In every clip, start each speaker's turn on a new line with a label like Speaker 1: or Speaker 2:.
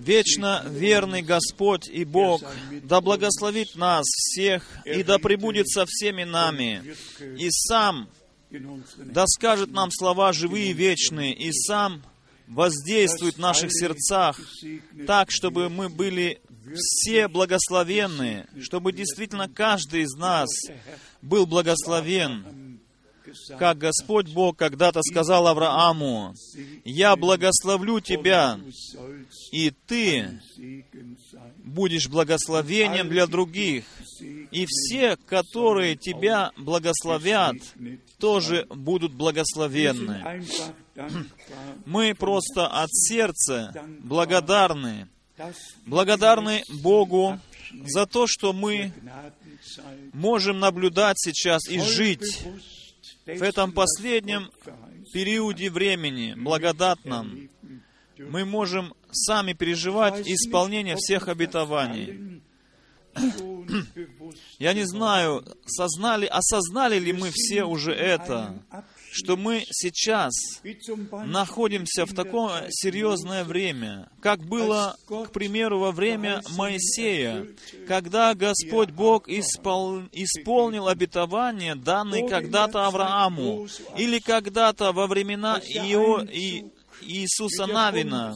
Speaker 1: Вечно верный Господь и Бог, да благословит нас всех и да пребудет со всеми нами, и сам да скажет нам слова живые и вечные, и сам воздействует в наших сердцах так, чтобы мы были все благословенные, чтобы действительно каждый из нас был благословен, как Господь Бог когда-то сказал Аврааму, «Я благословлю тебя, и ты будешь благословением для других, и все, которые тебя благословят, тоже будут благословенны». Мы просто от сердца благодарны, благодарны Богу за то, что мы можем наблюдать сейчас и жить в этом последнем периоде времени, благодатном. Мы можем сами переживать исполнение всех обетований. Я не знаю, сознали, осознали ли мы все уже это, что мы сейчас находимся в такое серьезное время, как было, к примеру, во время Моисея, когда Господь Бог испол... исполнил обетование, данное когда-то Аврааму, или когда-то во времена Ио... и Иисуса Навина,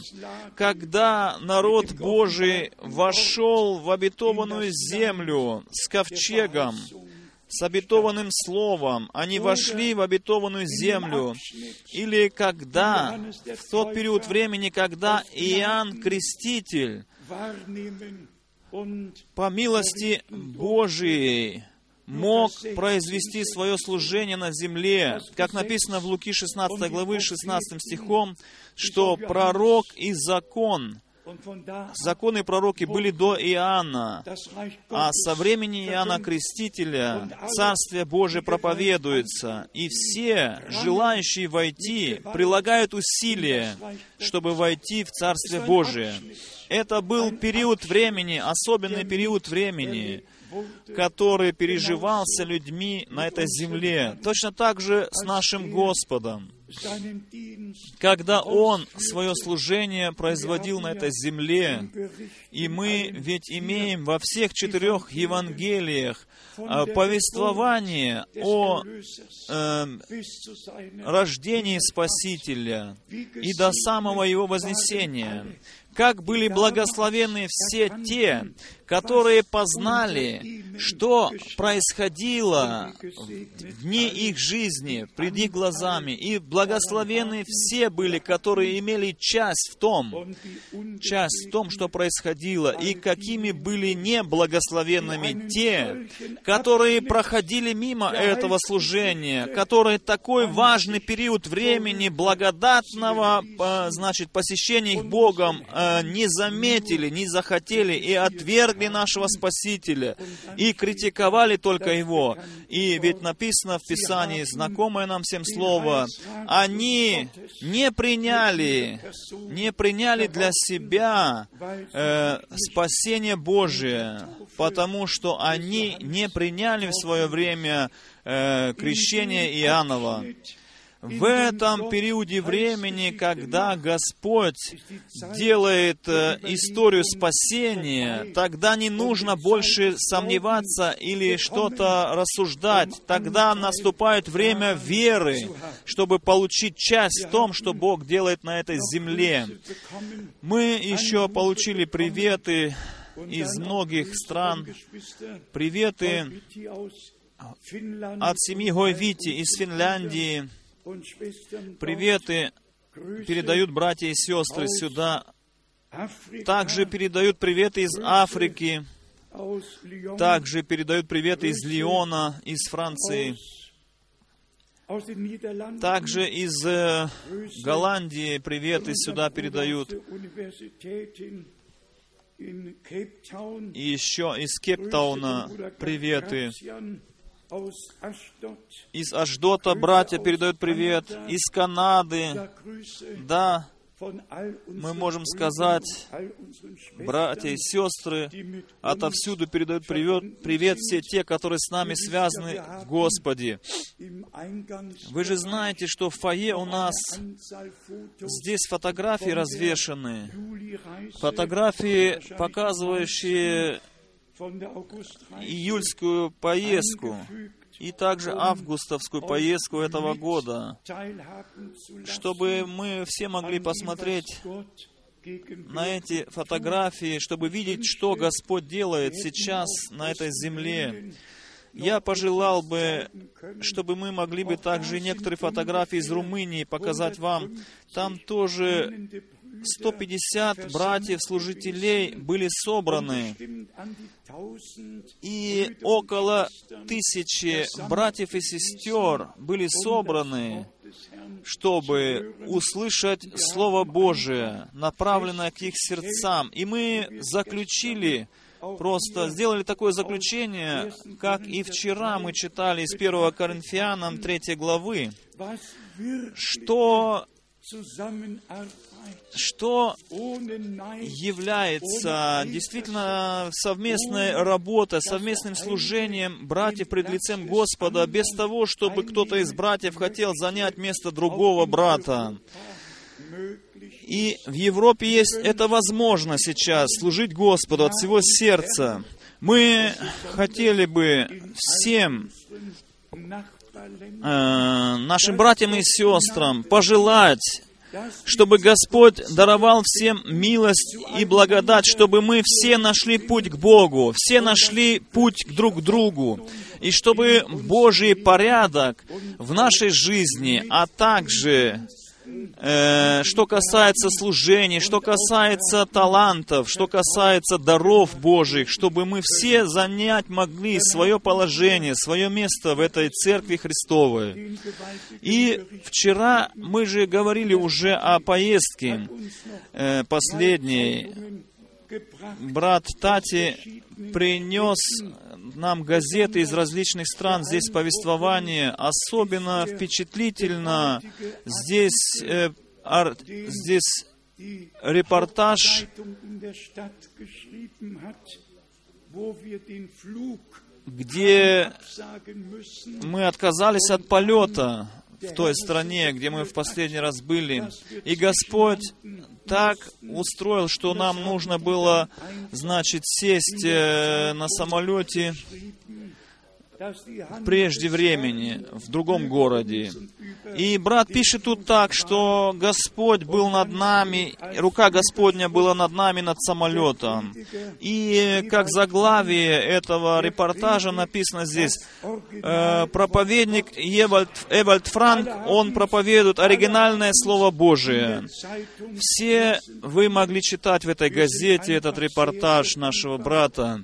Speaker 1: когда народ Божий вошел в обетованную землю с ковчегом, с обетованным словом, они вошли в обетованную землю, или когда, в тот период времени, когда Иоанн Креститель по милости Божией мог произвести свое служение на земле, как написано в Луки 16 главы 16 стихом, что пророк и закон Законы и пророки были до Иоанна, а со времени Иоанна Крестителя Царствие Божие проповедуется, и все желающие войти прилагают усилия, чтобы войти в Царствие Божие. Это был период времени, особенный период времени, который переживался людьми на этой земле. Точно так же с нашим Господом когда Он свое служение производил на этой земле, и мы ведь имеем во всех четырех Евангелиях а, повествование о э, рождении Спасителя и до самого Его вознесения как были благословены все те, которые познали, что происходило в дни их жизни, пред их глазами. И благословены все были, которые имели часть в том, часть в том, что происходило, и какими были неблагословенными те, которые проходили мимо этого служения, которые такой важный период времени благодатного, э, значит, посещения их Богом э, не заметили, не захотели и отвергли нашего Спасителя и критиковали только Его. И ведь написано в Писании, знакомое нам всем слово, они не приняли, не приняли для себя э, спасение Божие, потому что они не приняли в свое время э, крещение Иоаннова в этом периоде времени, когда Господь делает э, историю спасения, тогда не нужно больше сомневаться или что-то рассуждать. Тогда наступает время веры, чтобы получить часть в том, что Бог делает на этой земле. Мы еще получили приветы из многих стран, приветы от семьи Гойвити из Финляндии, Приветы передают братья и сестры сюда. Также передают приветы из Африки. Также передают приветы из Лиона, из Франции. Также из э, Голландии приветы сюда передают. И еще из Кейптауна приветы. Из Аждота братья передают привет. Из Канады. Да, мы можем сказать, братья и сестры, отовсюду передают привет, привет все те, которые с нами связаны в Господе. Вы же знаете, что в фойе у нас здесь фотографии развешаны. Фотографии, показывающие июльскую поездку и также августовскую поездку этого года, чтобы мы все могли посмотреть на эти фотографии, чтобы видеть, что Господь делает сейчас на этой земле. Я пожелал бы, чтобы мы могли бы также некоторые фотографии из Румынии показать вам. Там тоже 150 братьев-служителей были собраны, и около тысячи братьев и сестер были собраны, чтобы услышать Слово Божие, направленное к их сердцам. И мы заключили, просто сделали такое заключение, как и вчера мы читали из 1 Коринфянам 3 главы, что что является действительно совместной работой, совместным служением братьев пред лицем Господа, без того, чтобы кто-то из братьев хотел занять место другого брата. И в Европе есть это возможно сейчас, служить Господу от всего сердца. Мы хотели бы всем э, нашим братьям и сестрам пожелать чтобы Господь даровал всем милость и благодать, чтобы мы все нашли путь к Богу, все нашли путь к друг другу, и чтобы Божий порядок в нашей жизни, а также Э, что касается служений, что касается талантов, что касается даров Божьих, чтобы мы все занять могли свое положение, свое место в этой Церкви Христовой. И вчера мы же говорили уже о поездке э, последней. Брат Тати принес нам газеты из различных стран, здесь повествование. Особенно впечатлительно здесь, э, ар, здесь репортаж, где мы отказались от полета в той стране, где мы в последний раз были. И Господь так устроил, что нам нужно было, значит, сесть э, на самолете прежде времени в другом городе. И брат пишет тут так, что Господь был над нами, рука Господня была над нами, над самолетом. И как заглавие этого репортажа написано здесь, э, проповедник Эвальд, Эвальд Франк, он проповедует оригинальное Слово Божие. Все вы могли читать в этой газете этот репортаж нашего брата.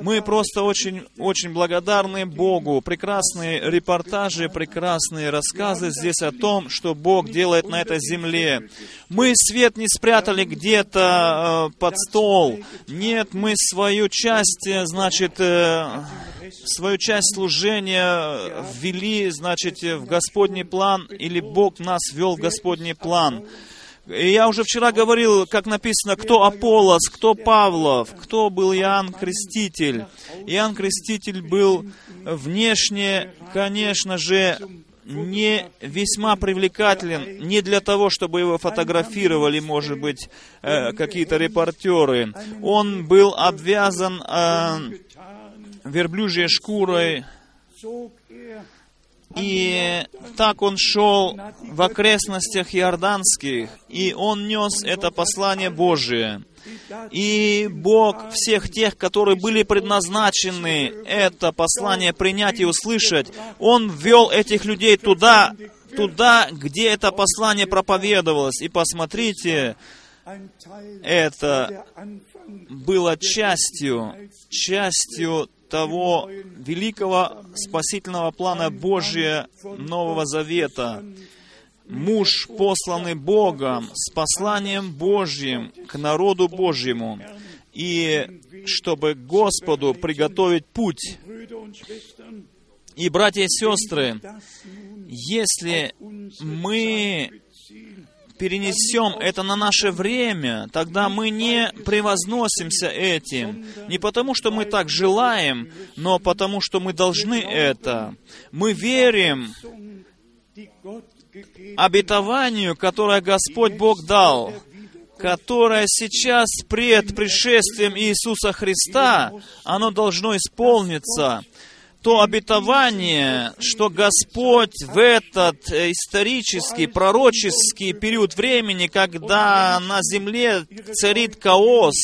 Speaker 1: Мы просто очень, очень благодарны Богу. Прекрасные репортажи, прекрасные рассказы здесь о том, что Бог делает на этой земле. Мы свет не спрятали где-то э, под стол. Нет, мы свою часть, э, значит, э, свою часть служения ввели, значит, в Господний план, или Бог нас ввел в Господний план. И я уже вчера говорил, как написано, кто Аполос, кто Павлов, кто был Иоанн Креститель. Иоанн Креститель был внешне, конечно же, не весьма привлекателен, не для того, чтобы его фотографировали, может быть, э, какие-то репортеры. Он был обвязан э, верблюжьей шкурой, и так он шел в окрестностях Иорданских, и он нес это послание Божие. И Бог всех тех, которые были предназначены это послание принять и услышать, Он ввел этих людей туда, туда, где это послание проповедовалось. И посмотрите, это было частью, частью того великого спасительного плана Божия Нового Завета. Муж, посланный Богом, с посланием Божьим к народу Божьему, и чтобы Господу приготовить путь. И, братья и сестры, если мы перенесем это на наше время, тогда мы не превозносимся этим. Не потому, что мы так желаем, но потому, что мы должны это. Мы верим обетованию, которое Господь Бог дал, которое сейчас пред пришествием Иисуса Христа, оно должно исполниться то обетование, что Господь в этот э, исторический, пророческий период времени, когда на земле царит хаос,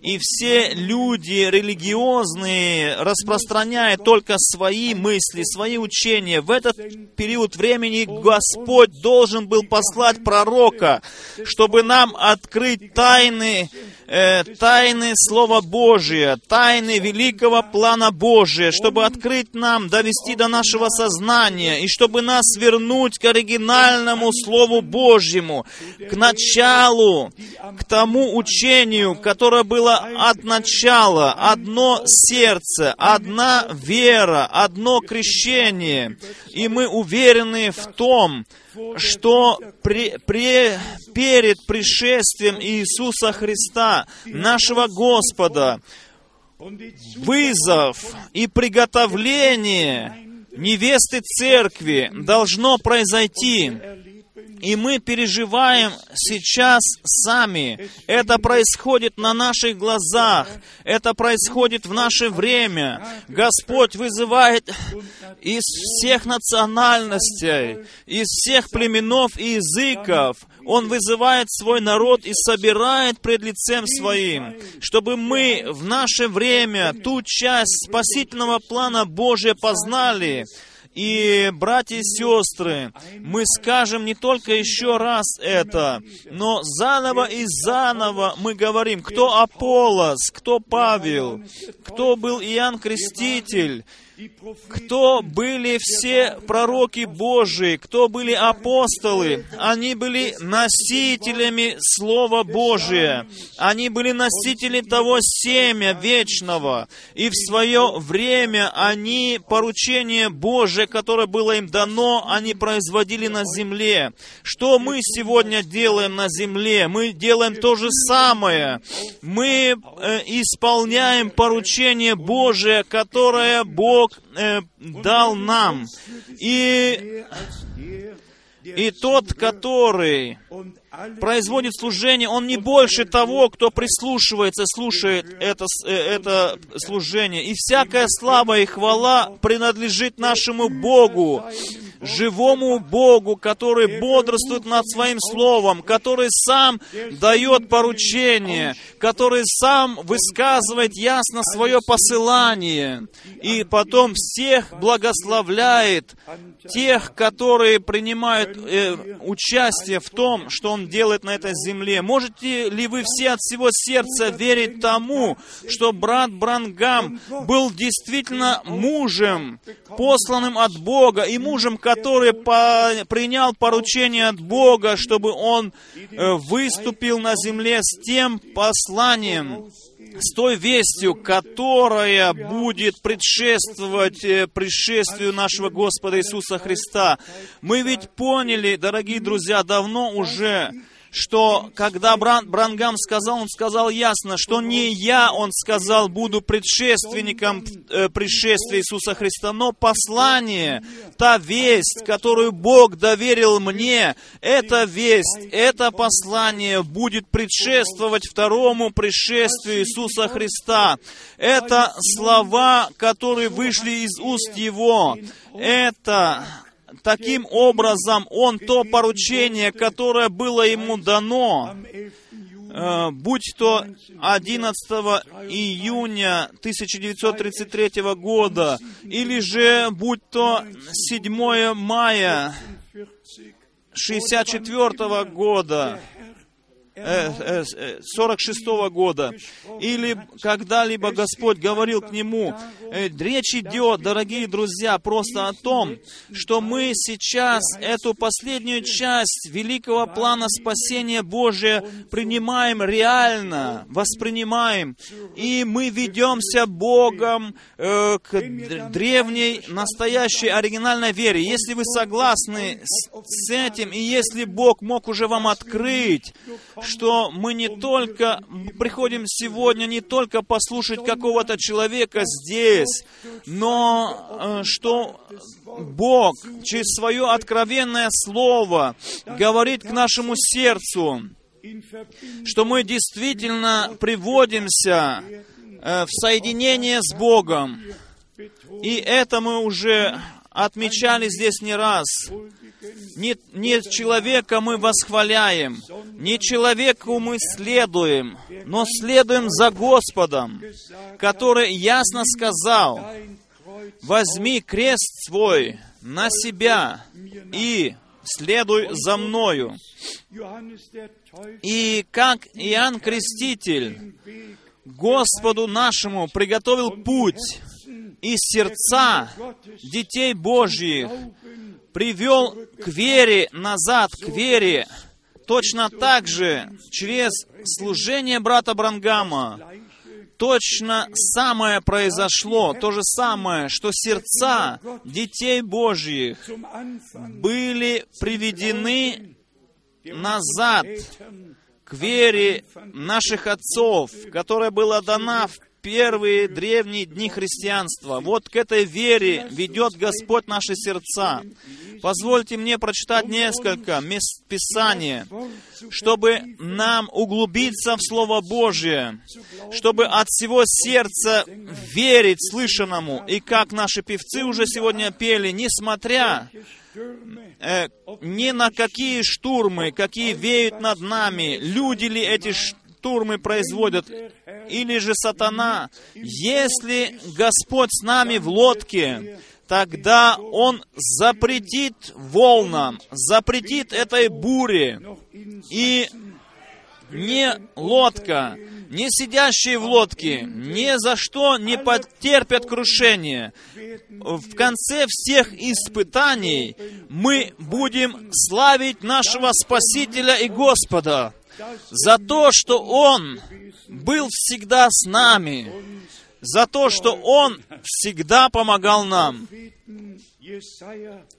Speaker 1: и все люди религиозные распространяют только свои мысли, свои учения. В этот период времени Господь должен был послать пророка, чтобы нам открыть тайны э, тайны Слова Божия, тайны великого плана Божия, чтобы открыть нам, довести до нашего сознания, и чтобы нас вернуть к оригинальному Слову Божьему, к началу, к тому учению, которое было от начала, одно сердце, одна вера, одно крещение. И мы уверены в том, что при, при, перед пришествием Иисуса Христа, нашего Господа, вызов и приготовление невесты церкви должно произойти. И мы переживаем сейчас сами. Это происходит на наших глазах. Это происходит в наше время. Господь вызывает из всех национальностей, из всех племенов и языков. Он вызывает свой народ и собирает пред лицем своим, чтобы мы в наше время ту часть спасительного плана Божия познали, и, братья и сестры, мы скажем не только еще раз это, но заново и заново мы говорим, кто Аполос, кто Павел, кто был Иоанн Креститель, кто были все пророки Божии, кто были апостолы, они были носителями Слова Божия, они были носители того семя вечного, и в свое время они поручение Божие, которое было им дано, они производили на земле. Что мы сегодня делаем на земле? Мы делаем то же самое. Мы э, исполняем поручение Божие, которое Бог э, дал нам. И, и тот, который производит служение, он не больше того, кто прислушивается, слушает это, э, это служение. И всякая слава и хвала принадлежит нашему Богу, живому Богу, который бодрствует над Своим Словом, который сам дает поручение, который сам высказывает ясно свое посылание, и потом всех благословляет, тех, которые принимают э, участие в том, что Он делает на этой земле. Можете ли вы все от всего сердца верить тому, что брат Брангам был действительно мужем, посланным от Бога, и мужем, который по, принял поручение от Бога, чтобы он э, выступил на земле с тем посланием, с той вестью, которая будет предшествовать э, пришествию нашего Господа Иисуса Христа. Мы ведь поняли, дорогие друзья, давно уже, что когда Бран, Брангам сказал, он сказал ясно, что не я, он сказал, буду предшественником э, пришествия Иисуса Христа, но послание, та весть, которую Бог доверил мне, эта весть, это послание будет предшествовать второму пришествию Иисуса Христа. Это слова, которые вышли из уст Его. Это Таким образом, он то поручение, которое было ему дано, э, будь то 11 июня 1933 года, или же будь то 7 мая 1964 года, э, э, 46 года, или когда-либо Господь говорил к нему. Э, речь идет, дорогие друзья, просто о том, что мы сейчас эту последнюю часть великого плана спасения Божия принимаем реально, воспринимаем, и мы ведемся Богом э, к древней, настоящей, оригинальной вере. Если вы согласны с этим, и если Бог мог уже вам открыть, что мы не только приходим сегодня не только послушать какого-то человека здесь, но э, что Бог через свое откровенное слово говорит к нашему сердцу, что мы действительно приводимся э, в соединение с Богом. И это мы уже отмечали здесь не раз. Не, не человека мы восхваляем, не человеку мы следуем, но следуем за Господом, который ясно сказал, «Возьми крест свой на себя и следуй за мною». И как Иоанн Креститель Господу нашему приготовил путь и сердца детей Божьих привел к вере, назад к вере, точно так же через служение брата Брангама, точно самое произошло, то же самое, что сердца детей Божьих были приведены назад к вере наших отцов, которая была дана в первые древние дни христианства. Вот к этой вере ведет Господь наши сердца. Позвольте мне прочитать несколько мест Писания, чтобы нам углубиться в Слово Божие, чтобы от всего сердца верить слышанному. И как наши певцы уже сегодня пели, несмотря э, ни на какие штурмы, какие веют над нами, люди ли эти штурмы производят, или же сатана, если Господь с нами в лодке, тогда Он запретит волнам, запретит этой буре. И не лодка, не сидящие в лодке, ни за что не потерпят крушение. В конце всех испытаний мы будем славить нашего Спасителя и Господа за то, что Он был всегда с нами, за то, что Он всегда помогал нам.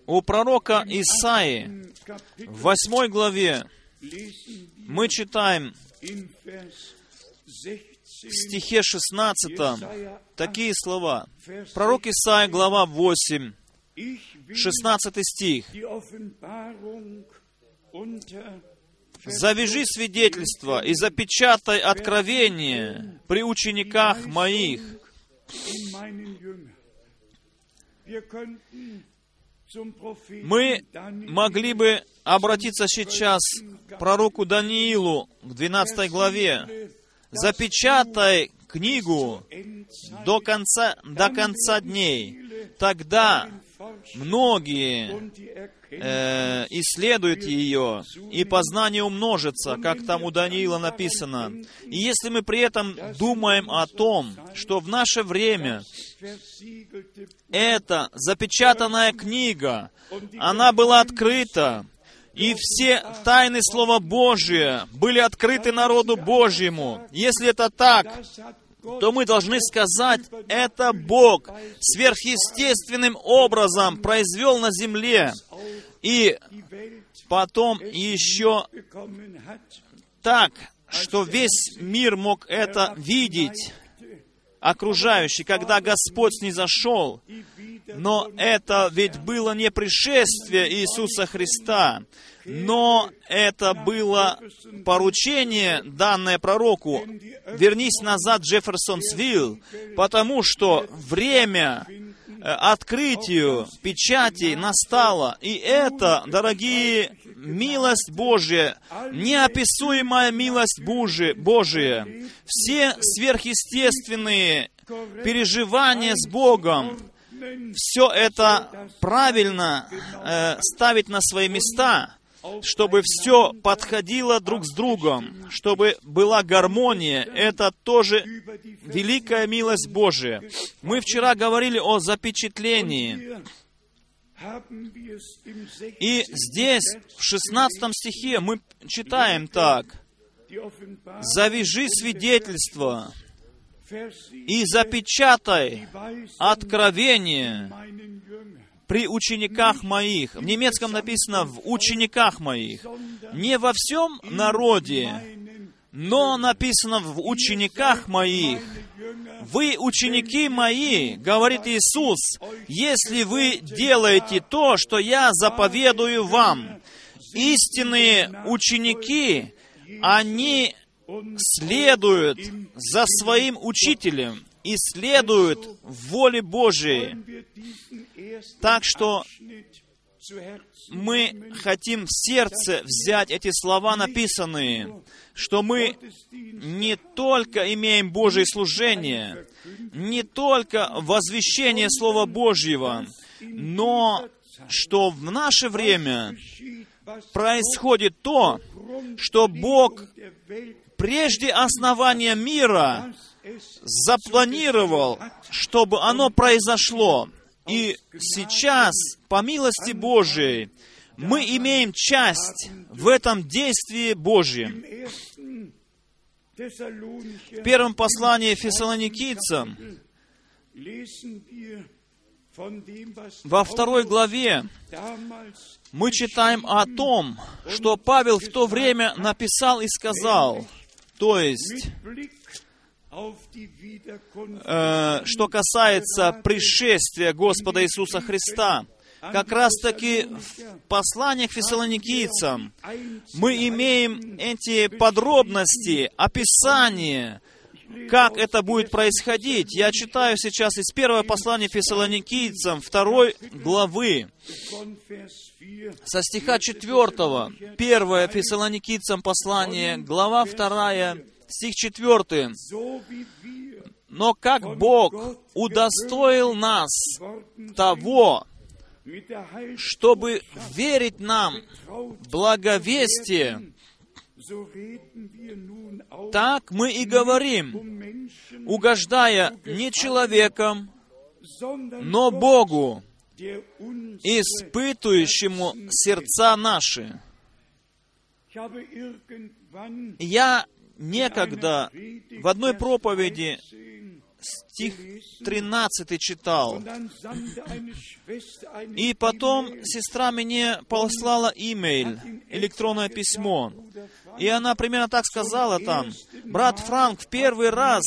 Speaker 1: У пророка Исаи в восьмой главе мы читаем в стихе 16 такие слова. Пророк Исаия, глава 8, 16 стих. «Завяжи свидетельство и запечатай откровение при учениках моих». Мы могли бы обратиться сейчас к пророку Даниилу в 12 главе. «Запечатай книгу до конца, до конца дней. Тогда многие э, исследуют ее, и познание умножится, как там у Даниила написано. И если мы при этом думаем о том, что в наше время эта запечатанная книга, она была открыта, и все тайны Слова Божия были открыты народу Божьему. Если это так, то мы должны сказать, это Бог сверхъестественным образом произвел на земле. И потом еще так, что весь мир мог это видеть, окружающий, когда Господь снизошел. Но это ведь было не пришествие Иисуса Христа, но это было поручение, данное пророку. Вернись назад, Джефферсонсвилл, потому что время э, открытию печати настало. И это, дорогие, милость Божья, неописуемая милость Божия, Божия. Все сверхъестественные переживания с Богом, все это правильно э, ставить на свои места – чтобы все подходило друг с другом, чтобы была гармония. Это тоже великая милость Божия. Мы вчера говорили о запечатлении. И здесь, в 16 стихе, мы читаем так. «Завяжи свидетельство и запечатай откровение при учениках моих. В немецком написано «в учениках моих». Не во всем народе, но написано «в учениках моих». «Вы ученики мои, — говорит Иисус, — если вы делаете то, что я заповедую вам». Истинные ученики, они следуют за своим учителем и следуют воле Божией. Так что мы хотим в сердце взять эти слова написанные, что мы не только имеем Божие служение, не только возвещение Слова Божьего, но что в наше время происходит то, что Бог прежде основания мира запланировал, чтобы оно произошло. И сейчас, по милости Божией, мы имеем часть в этом действии Божьем. В первом послании фессалоникийцам, во второй главе, мы читаем о том, что Павел в то время написал и сказал, то есть, э, что касается пришествия Господа Иисуса Христа, как раз таки в посланиях фессалоникийцам мы имеем эти подробности, описание, как это будет происходить. Я читаю сейчас из первого послания фессалоникийцам, второй главы, со стиха 4, 1 Фессалоникийцам послание, глава 2, стих 4. «Но как Бог удостоил нас того, чтобы верить нам благовестие, так мы и говорим, угождая не человеком, но Богу, испытующему сердца наши. Я некогда в одной проповеди стих 13 читал. И потом сестра мне послала имейл, электронное письмо. И она примерно так сказала там, «Брат Франк, в первый раз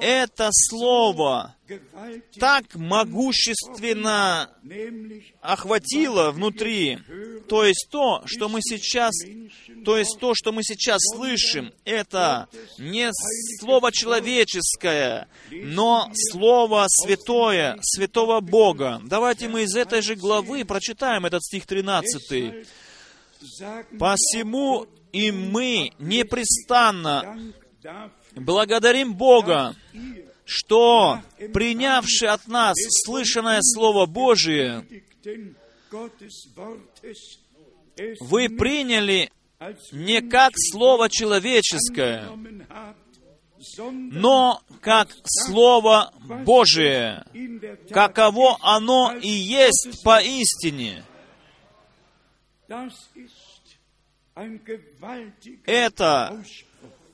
Speaker 1: это слово так могущественно охватило внутри. То есть то, что мы сейчас, то есть то, что мы сейчас слышим, это не слово человеческое, но слово святое, святого Бога. Давайте мы из этой же главы прочитаем этот стих 13. «Посему и мы непрестанно благодарим Бога, что, принявший от нас слышанное Слово Божие, вы приняли не как Слово человеческое, но как Слово Божие, каково оно и есть поистине. Это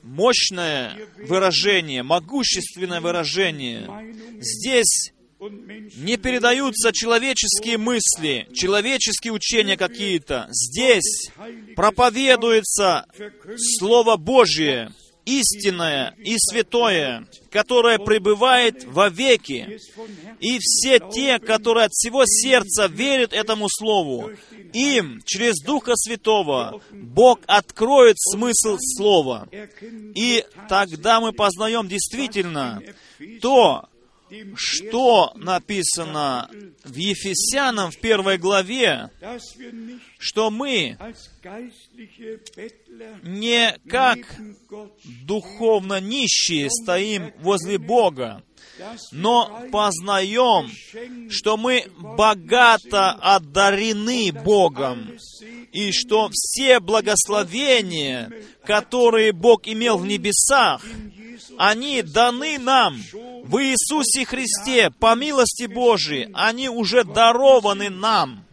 Speaker 1: мощное выражение, могущественное выражение. Здесь не передаются человеческие мысли, человеческие учения какие-то. Здесь проповедуется Слово Божье, истинное и святое, которое пребывает во веки. И все те, которые от всего сердца верят этому Слову, им через Духа Святого Бог откроет смысл Слова. И тогда мы познаем действительно то, что написано в Ефесянам в первой главе, что мы не как духовно нищие стоим возле Бога, но познаем, что мы богато одарены Богом, и что все благословения, которые Бог имел в небесах, они даны нам в Иисусе Христе, по милости Божией, они уже дарованы нам.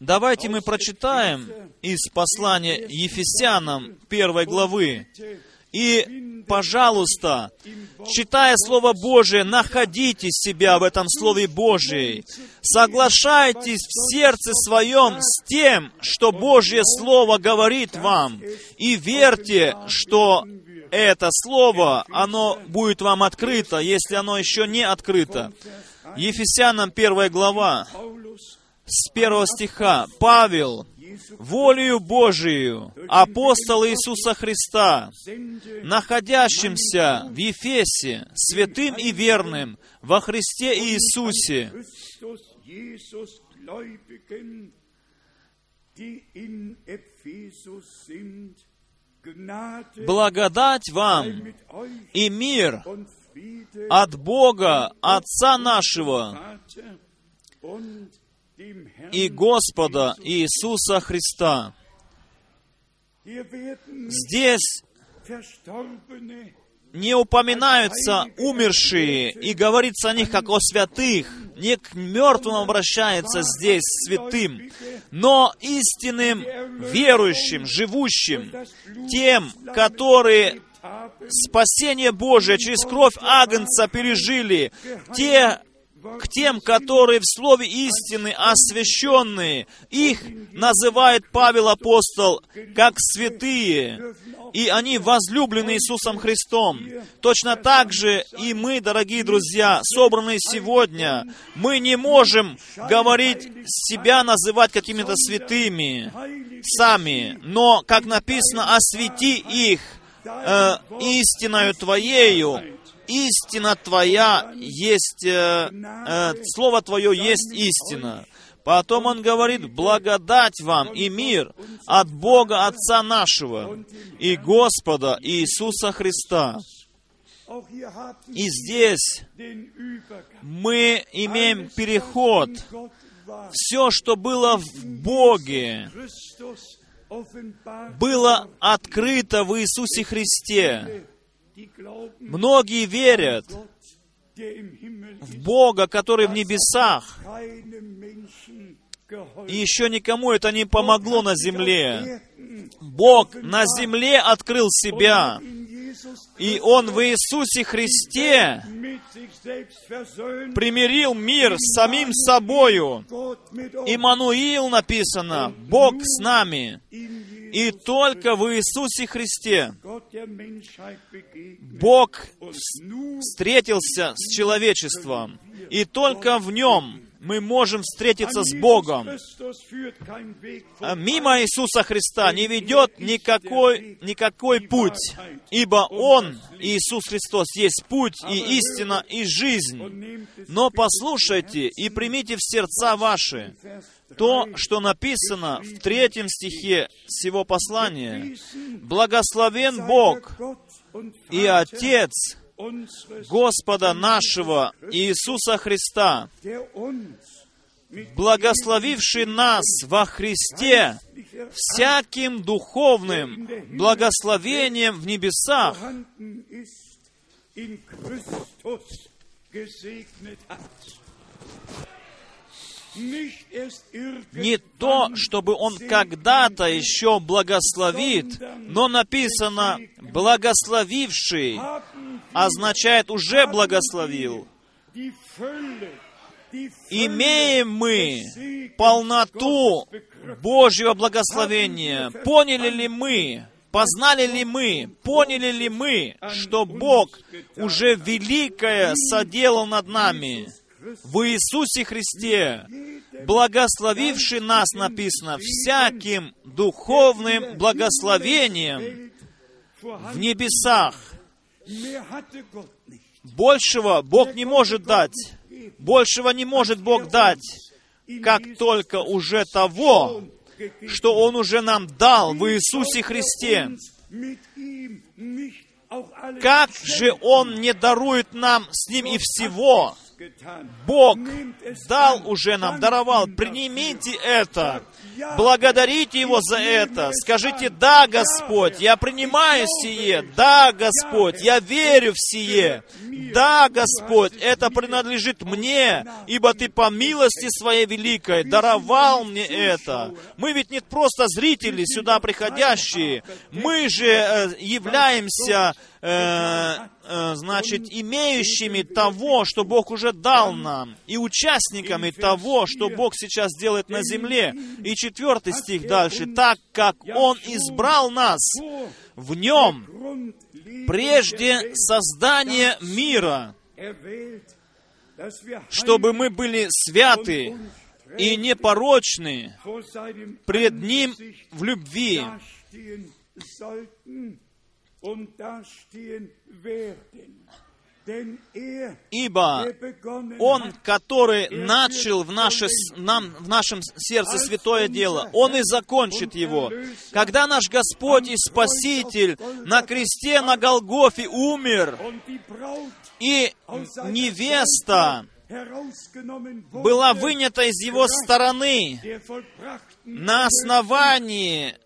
Speaker 1: Давайте мы прочитаем из послания Ефесянам первой главы. И, пожалуйста, читая Слово Божие, находите себя в этом Слове Божьем. Соглашайтесь в сердце своем с тем, что Божье Слово говорит вам. И верьте, что это Слово, оно будет вам открыто, если оно еще не открыто. Ефесянам первая глава, с первого стиха. Павел, волею Божию, апостол Иисуса Христа, находящимся в Ефесе, святым и верным во Христе Иисусе, благодать вам и мир от Бога, Отца нашего, и Господа Иисуса Христа. Здесь не упоминаются умершие, и говорится о них как о святых. Не к мертвым обращается здесь святым, но истинным верующим, живущим, тем, которые спасение Божие через кровь Агнца пережили, те, к тем, которые в слове истины освященные. Их называет Павел апостол как святые, и они возлюблены Иисусом Христом. Точно так же и мы, дорогие друзья, собранные сегодня, мы не можем говорить себя, называть какими-то святыми сами, но, как написано, освети их э, истиною Твоею, истина Твоя есть, э, э, Слово Твое есть истина. Потом он говорит, благодать вам и мир от Бога Отца нашего и Господа Иисуса Христа. И здесь мы имеем переход. Все, что было в Боге, было открыто в Иисусе Христе. Многие верят в Бога, который в небесах, и еще никому это не помогло на земле. Бог на земле открыл себя, и Он в Иисусе Христе примирил мир с самим собою. Иммануил написано, Бог с нами. И только в Иисусе Христе Бог встретился с человечеством. И только в Нем мы можем встретиться с Богом. А мимо Иисуса Христа не ведет никакой, никакой путь, ибо Он, Иисус Христос, есть путь и истина и жизнь. Но послушайте и примите в сердца ваши то, что написано в третьем стихе всего послания. «Благословен Бог и Отец Господа нашего Иисуса Христа, благословивший нас во Христе всяким духовным благословением в небесах, не то, чтобы он когда-то еще благословит, но написано «благословивший» означает «уже благословил». Имеем мы полноту Божьего благословения. Поняли ли мы, познали ли мы, поняли ли мы, что Бог уже великое соделал над нами? В Иисусе Христе, благословивший нас, написано, всяким духовным благословением в небесах. Большего Бог не может дать. Большего не может Бог дать, как только уже того, что Он уже нам дал в Иисусе Христе. как же Он не дарует нам с Ним и всего? Бог дал уже нам, даровал. Принимите это. Благодарите Его за это. Скажите, да, Господь, я принимаю сие. Да, Господь, я верю в сие. Да, Господь, это принадлежит мне, ибо Ты по милости Своей великой даровал мне это. Мы ведь не просто зрители сюда приходящие, мы же э, являемся э, э, значит, имеющими того, что Бог уже дал нам, и участниками того, что Бог сейчас делает на земле. И четвертый стих дальше. «Так как Он избрал нас в Нем прежде создания мира, чтобы мы были святы и непорочны пред Ним в любви, Ибо Он, который начал в, наше, нам, в нашем сердце святое дело, Он и закончит его. Когда наш Господь и Спаситель на кресте на Голгофе умер, и невеста была вынята из его стороны на основании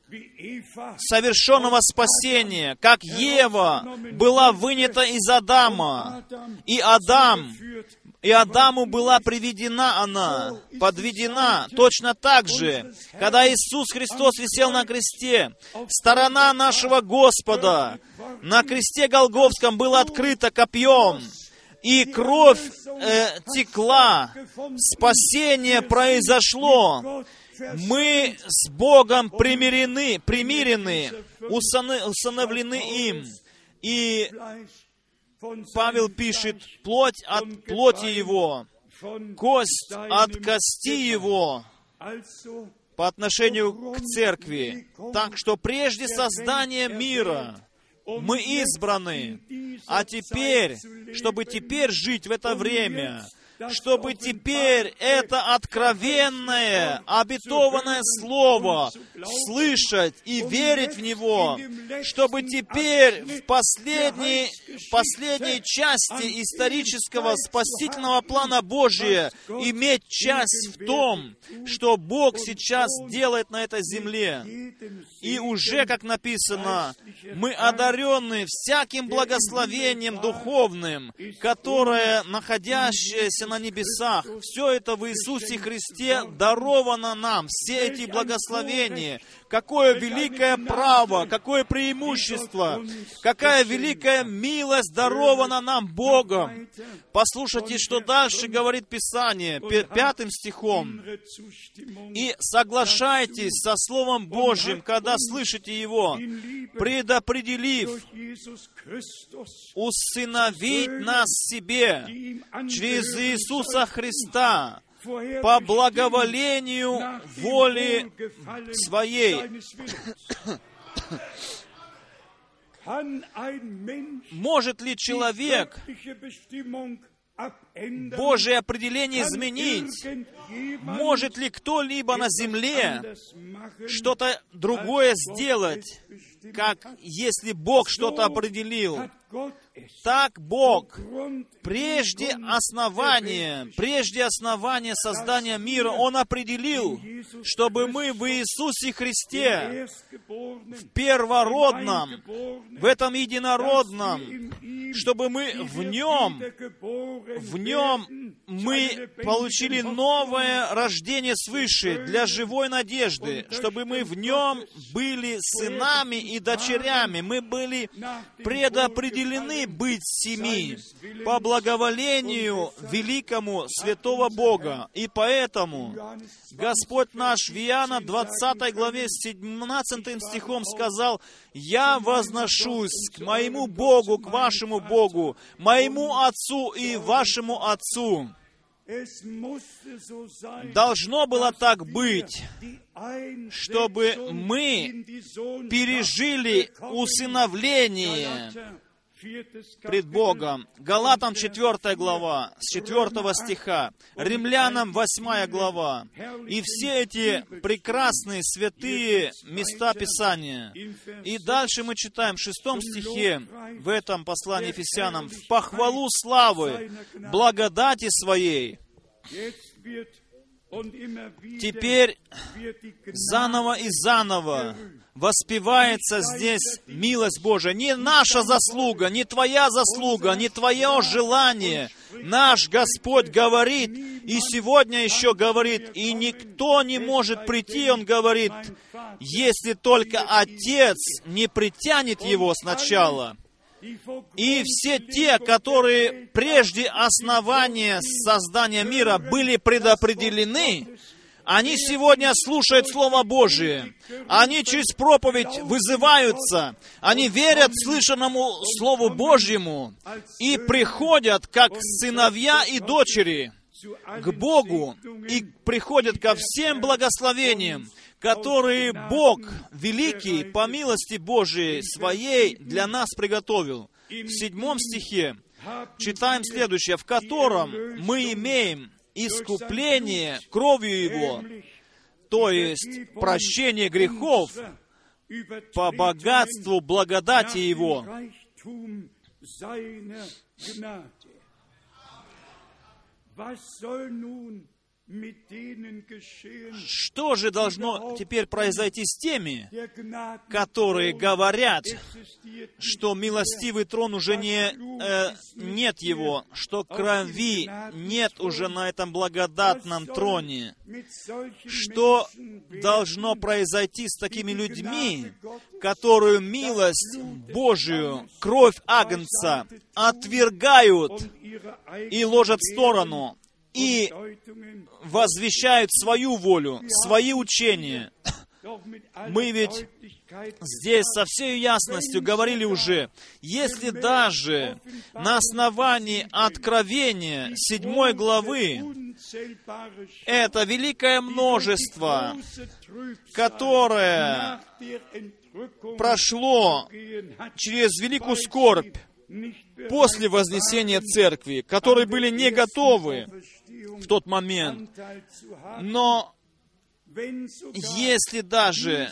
Speaker 1: совершенного спасения, как Ева была вынята из Адама, и Адам, и Адаму была приведена она, подведена точно так же, когда Иисус Христос висел на кресте, сторона нашего Господа на кресте Голговском была открыта копьем, и кровь э, текла, спасение произошло, мы с Богом примирены, примирены, усыновлены им. И Павел пишет, плоть от плоти его, кость от кости его, по отношению к церкви. Так что прежде создания мира мы избраны, а теперь, чтобы теперь жить в это время, чтобы теперь это откровенное, обетованное Слово слышать и верить в него, чтобы теперь в последней, последней части исторического спасительного плана Божия иметь часть в том, что Бог сейчас делает на этой земле. И уже, как написано, мы одарены всяким благословением духовным, которое, находящееся на небесах. Все это в Иисусе Христе даровано нам, все эти благословения. Какое великое право, какое преимущество, какая великая милость дарована нам Богом. Послушайте, что дальше говорит Писание, пятым стихом. «И соглашайтесь со Словом Божьим, когда слышите Его, предопределив усыновить нас себе через Иисуса Христа, по благоволению воли своей. Может ли человек Божье определение изменить? Может ли кто-либо на земле что-то другое сделать, как если Бог что-то определил? Так Бог прежде основания, прежде основания создания мира, Он определил, чтобы мы в Иисусе Христе, в первородном, в этом единородном, чтобы мы в Нем, в Нем мы получили новое рождение свыше для живой надежды, чтобы мы в Нем были сынами и дочерями, мы были предопределены быть семи по благоволению великому святого Бога. И поэтому Господь наш в Иоанна 20 главе 17 стихом сказал, «Я возношусь к моему Богу, к вашему Богу, моему Отцу и вашему Отцу». Должно было так быть, чтобы мы пережили усыновление пред Богом. Галатам 4 глава, с 4 стиха, Римлянам 8 глава. И все эти прекрасные, святые места Писания. И дальше мы читаем в 6 стихе, в этом послании Ефесянам, «В похвалу славы, благодати своей, Теперь заново и заново воспевается здесь милость Божия. Не наша заслуга, не твоя заслуга, не твое желание. Наш Господь говорит, и сегодня еще говорит, и никто не может прийти, Он говорит, если только Отец не притянет его сначала. И все те, которые прежде основания создания мира были предопределены, они сегодня слушают Слово Божие. Они через проповедь вызываются. Они верят слышанному Слову Божьему и приходят как сыновья и дочери к Богу и приходят ко всем благословениям, которые Бог великий по милости Божией своей для нас приготовил. В седьмом стихе читаем следующее, в котором мы имеем искупление кровью Его, то есть прощение грехов по богатству благодати Его. Что же должно теперь произойти с теми, которые говорят, что милостивый трон уже не, э, нет его, что крови нет уже на этом благодатном троне? Что должно произойти с такими людьми, которую милость Божию, кровь Агнца отвергают и ложат в сторону, и возвещают свою волю, свои учения. Мы ведь здесь со всей ясностью говорили уже, если даже на основании откровения седьмой главы это великое множество, которое прошло через великую скорбь после вознесения церкви, которые были не готовы в тот момент. Но если даже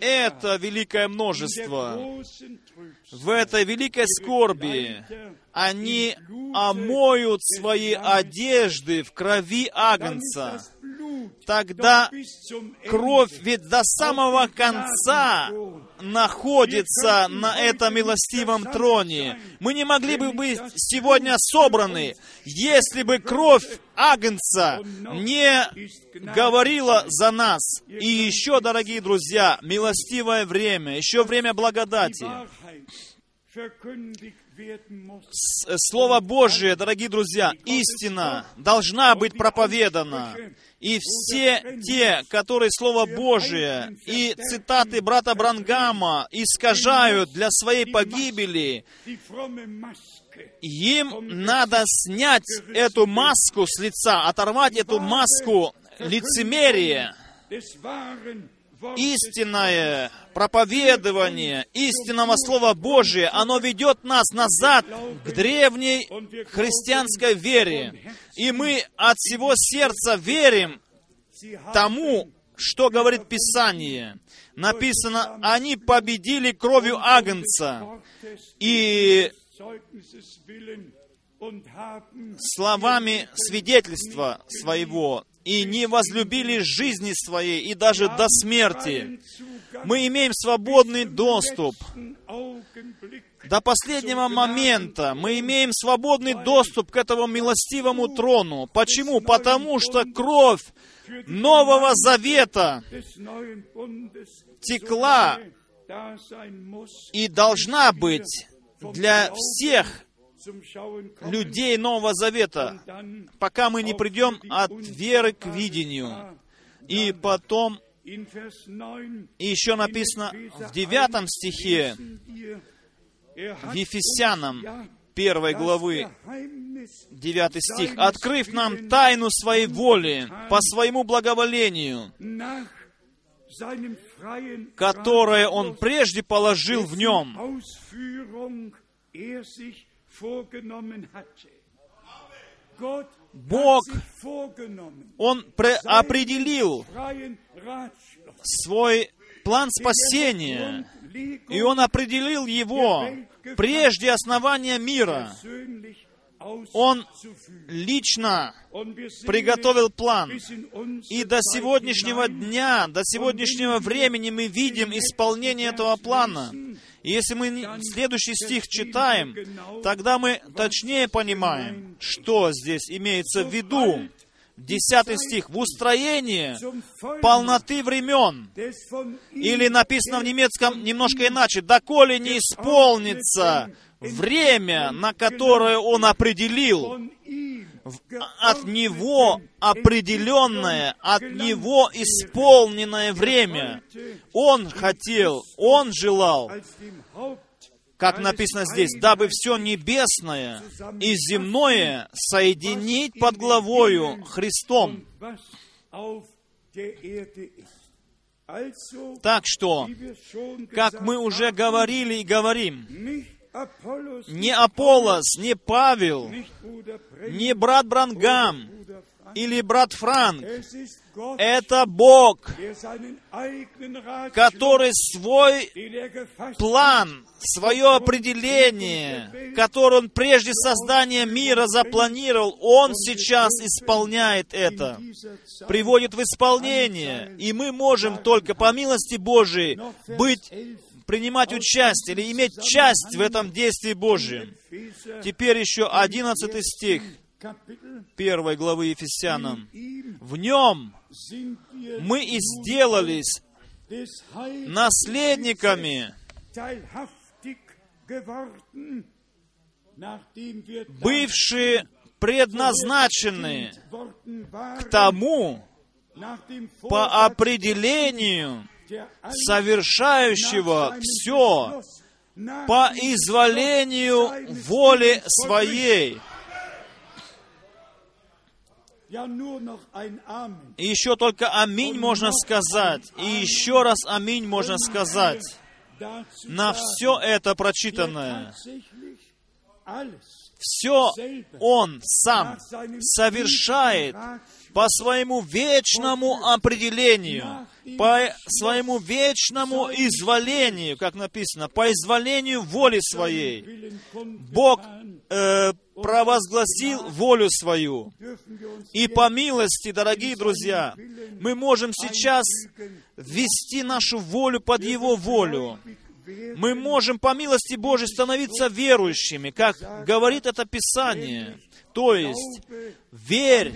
Speaker 1: это великое множество в этой великой скорби, они омоют свои одежды в крови Агнца, тогда кровь ведь до самого конца находится на этом милостивом троне. Мы не могли бы быть сегодня собраны, если бы кровь Агнца не говорила за нас. И еще, дорогие друзья, милостивое время, еще время благодати. Слово Божие, дорогие друзья, истина должна быть проповедана. И все те, которые Слово Божие и цитаты брата Брангама искажают для своей погибели, им надо снять эту маску с лица, оторвать эту маску лицемерия истинное проповедование истинного Слова Божия, оно ведет нас назад к древней христианской вере. И мы от всего сердца верим тому, что говорит Писание. Написано, они победили кровью Агнца и словами свидетельства своего и не возлюбили жизни своей и даже до смерти. Мы имеем свободный доступ. До последнего момента мы имеем свободный доступ к этому милостивому трону. Почему? Потому что кровь Нового Завета текла и должна быть для всех людей Нового Завета, пока мы не придем от веры к видению. И потом, еще написано в девятом стихе, в Ефесянам, первой главы, девятый стих, «Открыв нам тайну своей воли по своему благоволению, которое Он прежде положил в нем, Бог, Он пре- определил свой план спасения, и Он определил его прежде основания мира. Он лично приготовил план. И до сегодняшнего дня, до сегодняшнего времени мы видим исполнение этого плана. И если мы следующий стих читаем, тогда мы точнее понимаем, что здесь имеется в виду. Десятый стих. В устроении полноты времен. Или написано в немецком немножко иначе. Доколе не исполнится время, на которое он определил. От Него определенное, от Него исполненное время. Он хотел, Он желал, как написано здесь, дабы все небесное и земное соединить под главою Христом. Так что, как мы уже говорили и говорим, не Аполлос, не Павел, не брат Брангам или брат Франк, это Бог, который свой план, свое определение, которое Он прежде создания мира запланировал, Он сейчас исполняет это, приводит в исполнение. И мы можем только по милости Божией быть,
Speaker 2: 11
Speaker 1: принимать участие или иметь часть в этом действии Божьем. Теперь еще 11 стих первой главы Ефесянам. В нем мы и сделались наследниками, бывшие предназначены к тому, по определению совершающего все по изволению воли своей. И еще только аминь можно сказать. И еще раз аминь можно сказать на все это прочитанное. Все Он сам совершает по своему вечному определению, по своему вечному изволению, как написано, по изволению воли своей. Бог э, провозгласил волю свою. И по милости, дорогие друзья, мы можем сейчас ввести нашу волю под Его волю. Мы можем по милости Божьей становиться верующими, как говорит это Писание. То есть, верь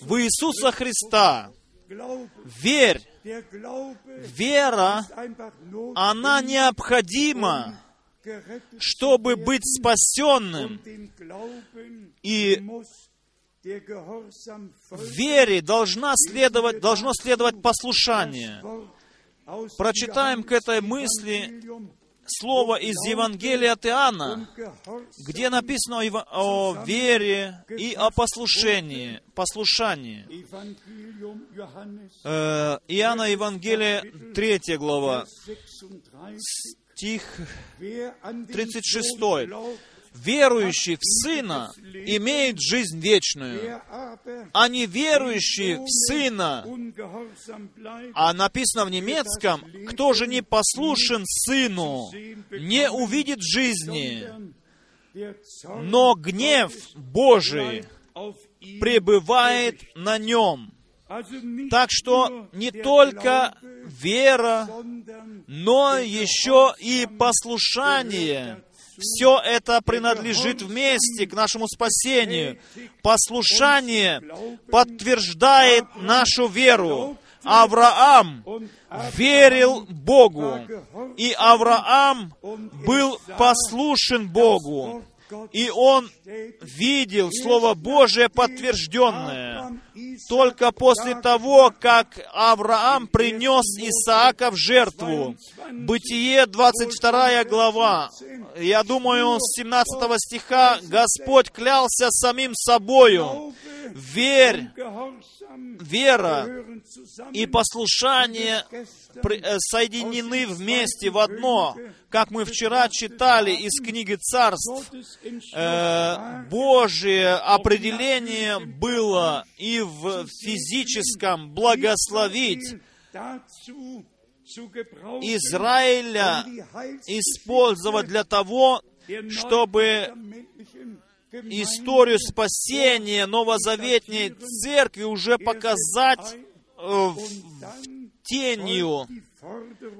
Speaker 1: в Иисуса Христа. Верь. Вера, она необходима, чтобы быть спасенным. И вере должна следовать, должно следовать послушание. Прочитаем к этой мысли слово из Евангелия от Иоанна, где написано о, вере и о послушании. послушании. Э, Иоанна Евангелие, 3 глава,
Speaker 2: 36.
Speaker 1: стих
Speaker 2: Wer an den
Speaker 1: 36. «Верующий в Сына имеет жизнь вечную, а не верующий в Сына». А написано в немецком, «Кто же не послушен Сыну, не увидит жизни, но гнев Божий пребывает на нем». Так что не только вера, но еще и послушание. Все это принадлежит вместе к нашему спасению. Послушание подтверждает нашу веру. Авраам верил Богу, и Авраам был послушен Богу, и он видел Слово Божие подтвержденное. Только после того, как Авраам принес Исаака в жертву, Бытие 22 глава, я думаю, с 17 стиха Господь клялся самим собою, «Верь. Вера и послушание э, соединены вместе в одно. Как мы вчера читали из книги Царств, э, Божие определение было и в физическом благословить. Израиля использовать для того, чтобы историю спасения новозаветней церкви уже показать э, в- тенью.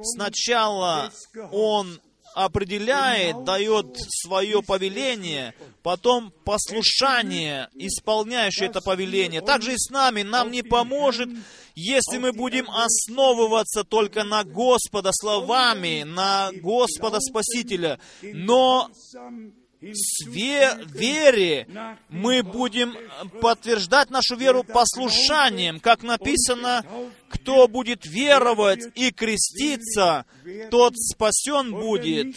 Speaker 1: Сначала Он определяет, дает свое повеление, потом послушание, исполняющее это повеление. Также и с нами нам не поможет, если мы будем основываться только на Господа словами, на Господа Спасителя, но ве- вере мы будем подтверждать нашу веру послушанием, как написано, кто будет веровать и креститься, тот спасен будет.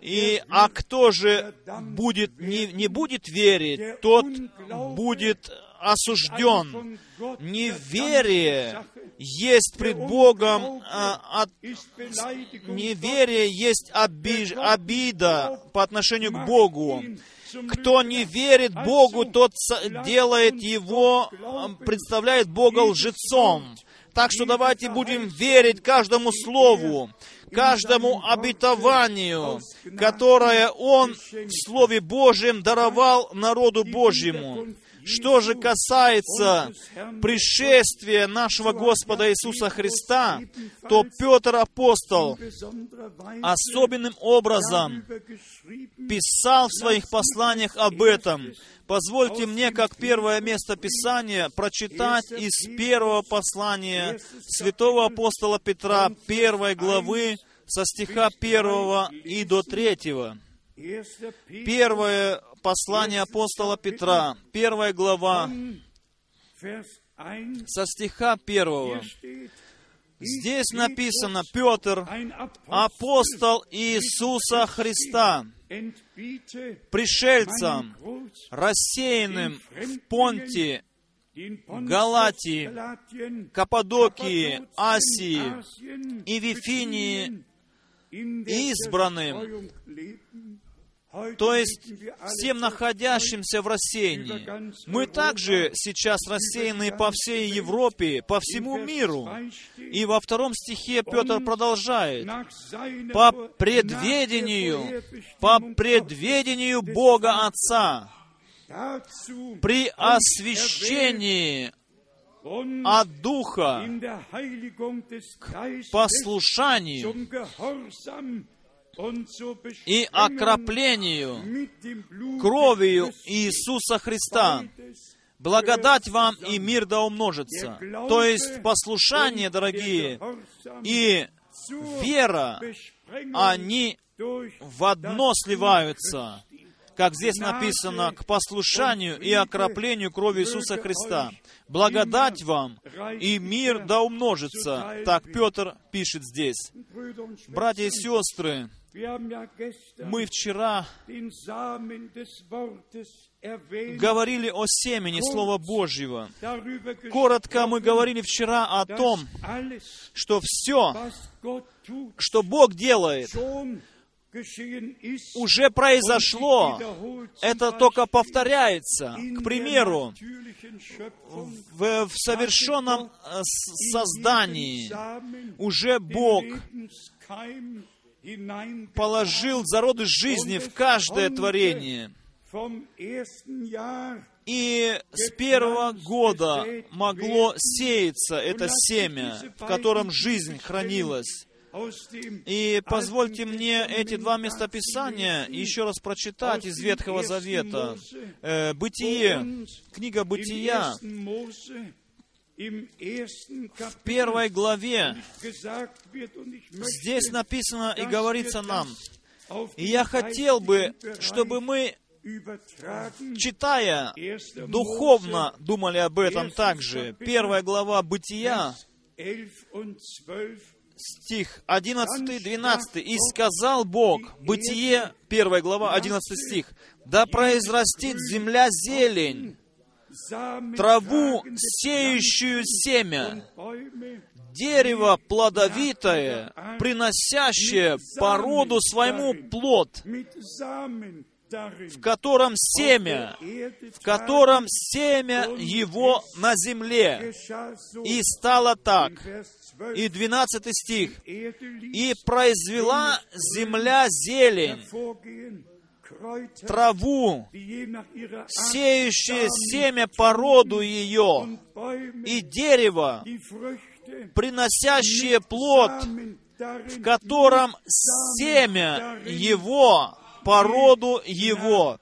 Speaker 1: И, а кто же будет, не, не будет верить, тот будет осужден. Неверие есть пред Богом а, от Неверие есть оби- обида по отношению к Богу. Кто не верит Богу, тот делает его, э, представляет Бога лжецом. Так что давайте будем верить каждому слову, каждому обетованию, которое Он в Слове Божьем даровал народу Божьему. Что же касается пришествия нашего Господа Иисуса Христа, то Петр апостол особенным образом писал в своих посланиях об этом. Позвольте мне, как первое место Писания, прочитать из первого послания святого апостола Петра, первой главы, со стиха первого и до третьего.
Speaker 2: 1. Petrus,
Speaker 1: Первое послание апостола Петра, первая глава,
Speaker 2: Vers 1,
Speaker 1: со стиха первого. Здесь написано, Петр, апостол Иисуса Христа, пришельцам, рассеянным в Понте, Галатии, Каппадокии, Асии и Вифинии, избранным, то есть всем находящимся в рассеянии. Мы также сейчас рассеяны по всей Европе, по всему миру.
Speaker 2: 2 steht,
Speaker 1: И во втором стихе Петр продолжает. По предведению, по предведению Бога Отца, при освящении от Духа
Speaker 2: Geistes
Speaker 1: послушанию и окроплению кровью Иисуса Христа. Благодать вам и мир да умножится. То есть послушание, дорогие, и вера, они в одно сливаются. Как здесь написано, к послушанию и окроплению крови Иисуса Христа. Благодать вам и мир да умножится. Так Петр пишет здесь. Братья и сестры, Мы вчера говорили о семени Слова Божьего. Коротко мы говорили вчера о том, что все, что Бог делает, уже произошло. Это только повторяется. К примеру, в, в совершенном э, создании уже Бог. Положил зародыш жизни в каждое творение. И с первого года могло сеяться это семя, в котором жизнь хранилась. И позвольте мне эти два местописания еще раз прочитать из Ветхого Завета. Э, Бытие, книга Бытия, в первой главе, здесь написано и говорится нам, и я хотел бы, чтобы мы, читая
Speaker 2: 1.
Speaker 1: духовно, думали об этом также. Первая глава Бытия,
Speaker 2: 11 und 12
Speaker 1: стих 11-12. «И сказал Бог, Бытие, первая глава, 11 стих, «Да произрастит земля зелень, траву, сеющую семя, дерево плодовитое, приносящее по роду своему плод, в котором семя, в котором семя его на земле. И стало так.
Speaker 2: Vers 12,
Speaker 1: И 12 стих. И произвела земля зелень, траву, сеющее семя по роду ее, и дерево, приносящее плод, в котором семя его по роду его.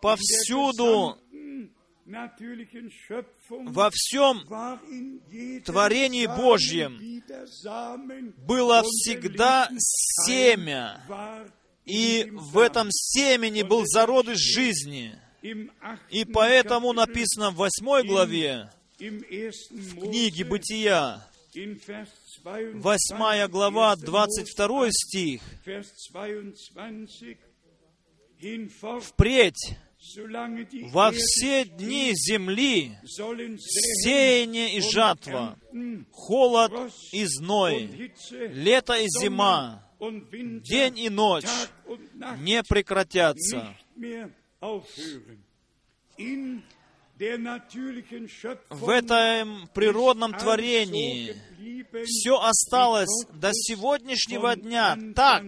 Speaker 1: Повсюду, во всем творении Божьем было всегда семя, и в этом семени был зародыш жизни. И поэтому написано в восьмой главе книги
Speaker 2: Mose,
Speaker 1: Бытия,
Speaker 2: in Vers 22,
Speaker 1: восьмая глава,
Speaker 2: 1.
Speaker 1: 22 стих,
Speaker 2: Vers 22, hinfort,
Speaker 1: «Впредь во все дни земли сеяние и жатва, холод и зной, лето и зима, день и ночь не прекратятся». В этом природном творении все осталось до сегодняшнего дня так,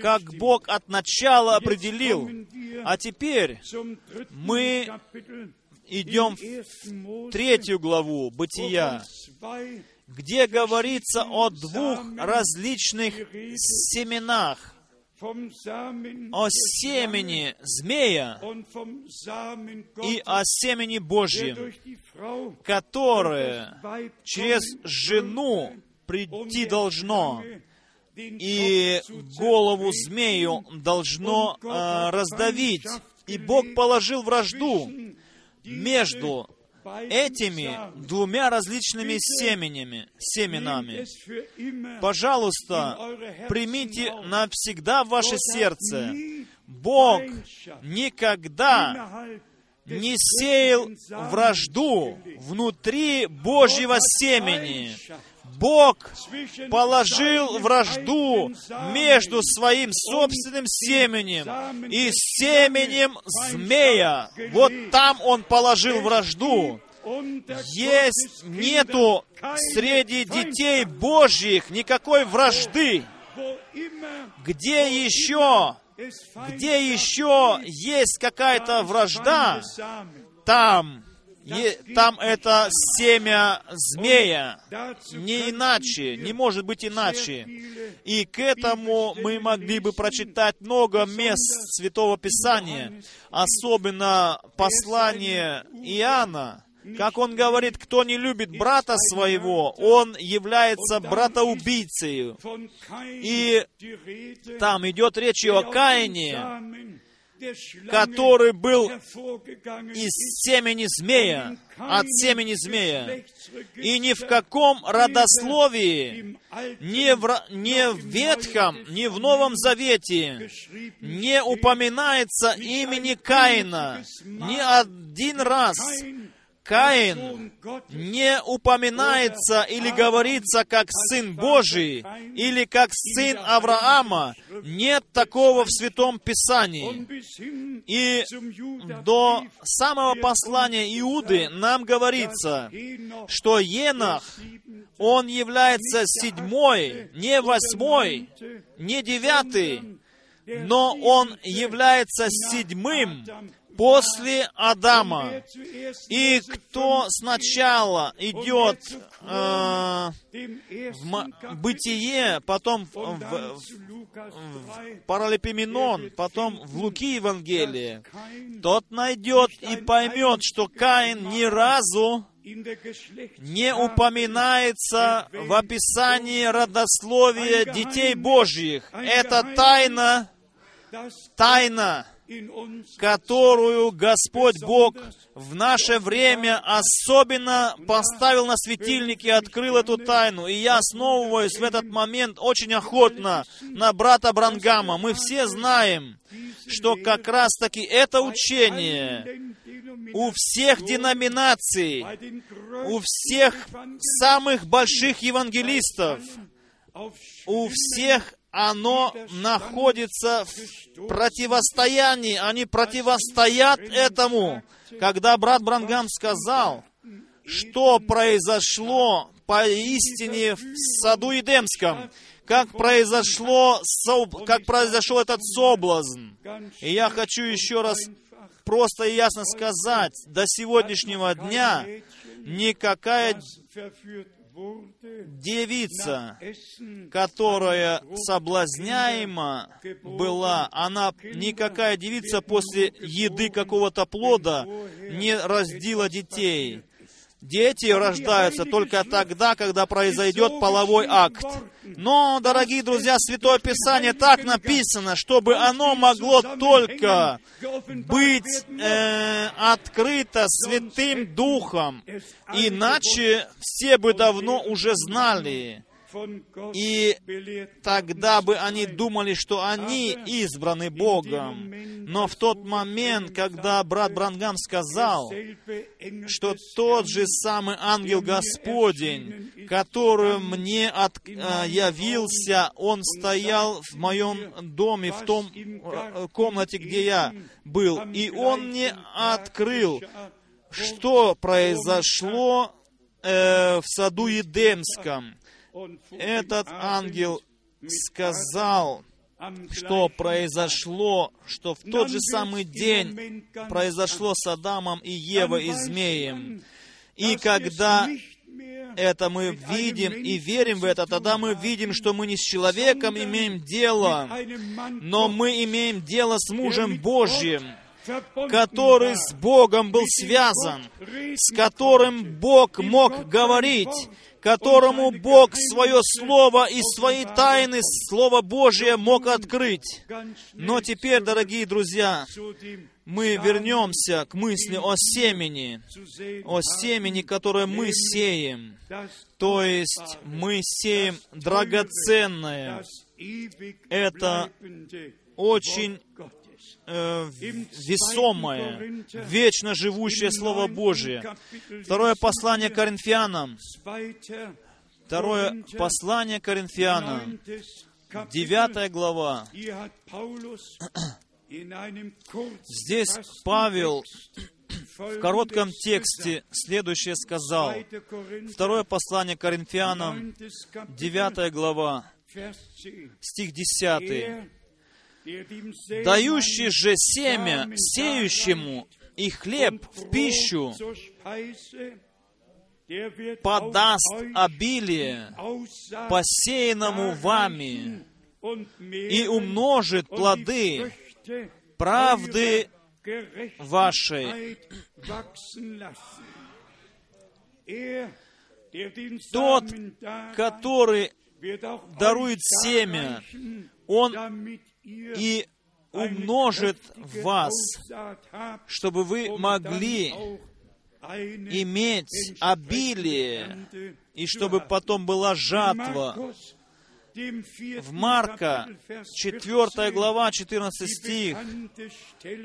Speaker 1: как. Бог от начала определил. А теперь мы идем в третью главу Бытия, где говорится о двух различных семенах, о семени змея и о семени Божьем, которое через жену
Speaker 2: um
Speaker 1: прийти должно, и голову змею должно э, раздавить. И Бог положил вражду между этими двумя различными семенями, семенами. Пожалуйста, примите навсегда в ваше сердце. Бог никогда не сеял вражду внутри Божьего семени. Бог положил вражду между своим собственным семенем и семенем змея. Вот там он положил вражду. Есть, нету среди детей Божьих никакой вражды. Где еще, где еще есть какая-то вражда, там, е- там это семя змея. Не иначе, не может быть иначе. И к этому мы могли бы прочитать много мест Святого Писания, особенно послание Иоанна, как он говорит, кто не любит брата своего, он является братоубийцей. И там идет речь о Каине, который был из семени змея, от семени змея. И ни в каком родословии, ни в, ни в Ветхом, ни в Новом Завете не упоминается имени Каина ни один раз. Каин не упоминается или говорится как сын Божий или как сын Авраама. Нет такого в Святом Писании. И до самого послания Иуды нам говорится, что Енах, он является седьмой, не восьмой, не девятый, но он является седьмым после Адама. И кто сначала идет э, в бытие, потом в, в- в Паралипоменон, потом в Луки Евангелие, тот найдет и поймет, что Каин ни разу не упоминается в описании родословия детей Божьих. Это тайна, тайна которую Господь Бог в наше время особенно поставил на светильник и открыл эту тайну. И я основываюсь в этот момент очень охотно на брата Брангама. Мы все знаем, что как раз-таки это учение у всех деноминаций, у всех самых больших евангелистов, у всех оно находится в противостоянии, они противостоят этому. Когда брат Брангам сказал, что произошло поистине в саду Едемском, как произошло, как произошел этот соблазн. И я хочу еще раз просто и ясно сказать, до сегодняшнего дня никакая девица, которая соблазняема была, она никакая девица после еды какого-то плода не раздила детей. Дети рождаются только тогда, когда произойдет половой акт. Но, дорогие друзья, Святое Писание так написано, чтобы оно могло только быть э, открыто Святым Духом. Иначе все бы давно уже знали, и тогда бы они думали, что они избраны Богом. Но в тот момент, когда брат Брангам сказал, что тот же самый ангел Господень, который мне от, э, явился, он стоял в моем доме, в том э, комнате, где я был, и он мне открыл, что произошло э, в саду Едемском этот ангел сказал, что произошло, что в тот же самый день произошло с Адамом и Евой и змеем. И когда это мы видим и верим в это, тогда мы видим, что мы не с человеком имеем дело, но мы имеем дело с мужем Божьим, который с Богом был связан, с которым Бог мог говорить, которому Бог свое Слово и свои тайны Слово Божие мог открыть. Но теперь, дорогие друзья, мы вернемся к мысли о семени, о семени, которое мы сеем. То есть мы сеем драгоценное. Это очень э, весомое, вечно живущее Слово Божие. Второе послание Коринфянам. Второе послание Коринфянам. Девятая глава. Здесь Павел в коротком тексте следующее сказал. Второе послание Коринфянам, девятая глава, стих десятый дающий же семя сеющему и хлеб в пищу, подаст обилие посеянному вами и умножит плоды правды вашей. Тот, который дарует семя, он и умножит вас, чтобы вы могли иметь обилие, и чтобы потом была жатва. В Марка, 4 глава, 14 стих,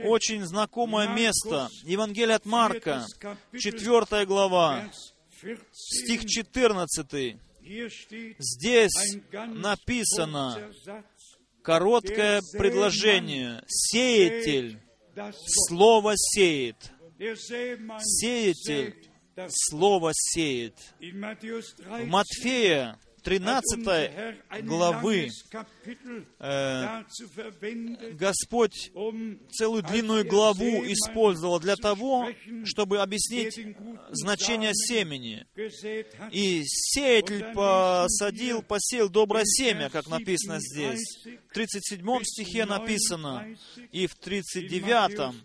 Speaker 1: очень знакомое место. Евангелие от Марка, 4 глава, стих 14. Здесь написано, короткое предложение. Сеятель слово сеет. Сеятель слово сеет. В Матфея 13 главы э, Господь целую длинную главу использовал для того, чтобы объяснить значение семени. И сеятель посадил, посеял доброе семя, как написано здесь. В 37 стихе написано, и в 39,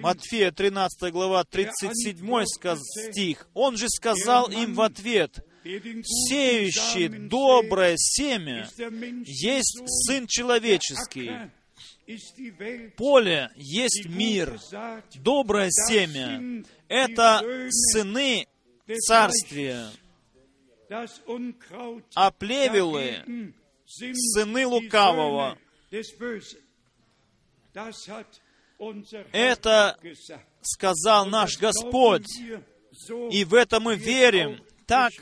Speaker 1: Матфея 13 глава, 37 стих, он же сказал им в ответ, сеющий доброе семя есть Сын Человеческий. Поле есть мир. Доброе семя это сыны царствия, а плевелы сыны лукавого. Это сказал наш Господь. И в это мы верим, так,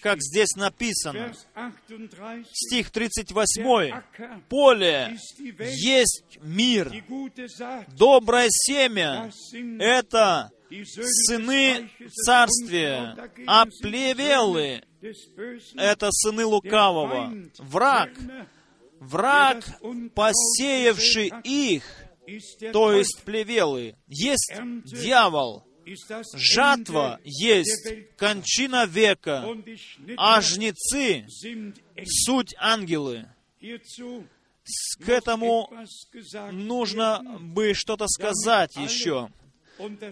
Speaker 1: как здесь написано.
Speaker 2: Vers 38,
Speaker 1: Стих
Speaker 2: der
Speaker 1: 38.
Speaker 2: Acker
Speaker 1: Поле есть мир. Доброе семя это сыны царствия, а плевелы это сыны лукавого. Враг, враг, посеявший их, то есть плевелы, есть дьявол. Жатва есть кончина века, а жнецы суть ангелы. К этому нужно бы что-то сказать еще,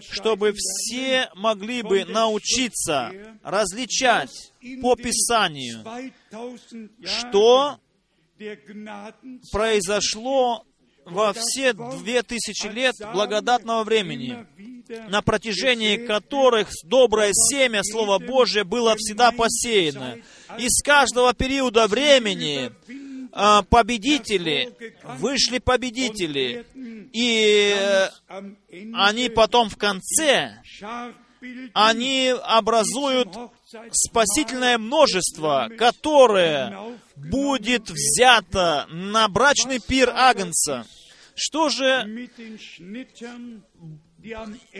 Speaker 1: чтобы все могли бы научиться различать по Писанию,
Speaker 2: 2000 Jahre
Speaker 1: что произошло во все две тысячи лет благодатного времени, на протяжении которых доброе семя Слова Божия было всегда посеяно. Из каждого периода времени а, победители, вышли победители, и э, они потом в конце, они образуют спасительное множество, которое будет взято на брачный пир Агнца. Что же,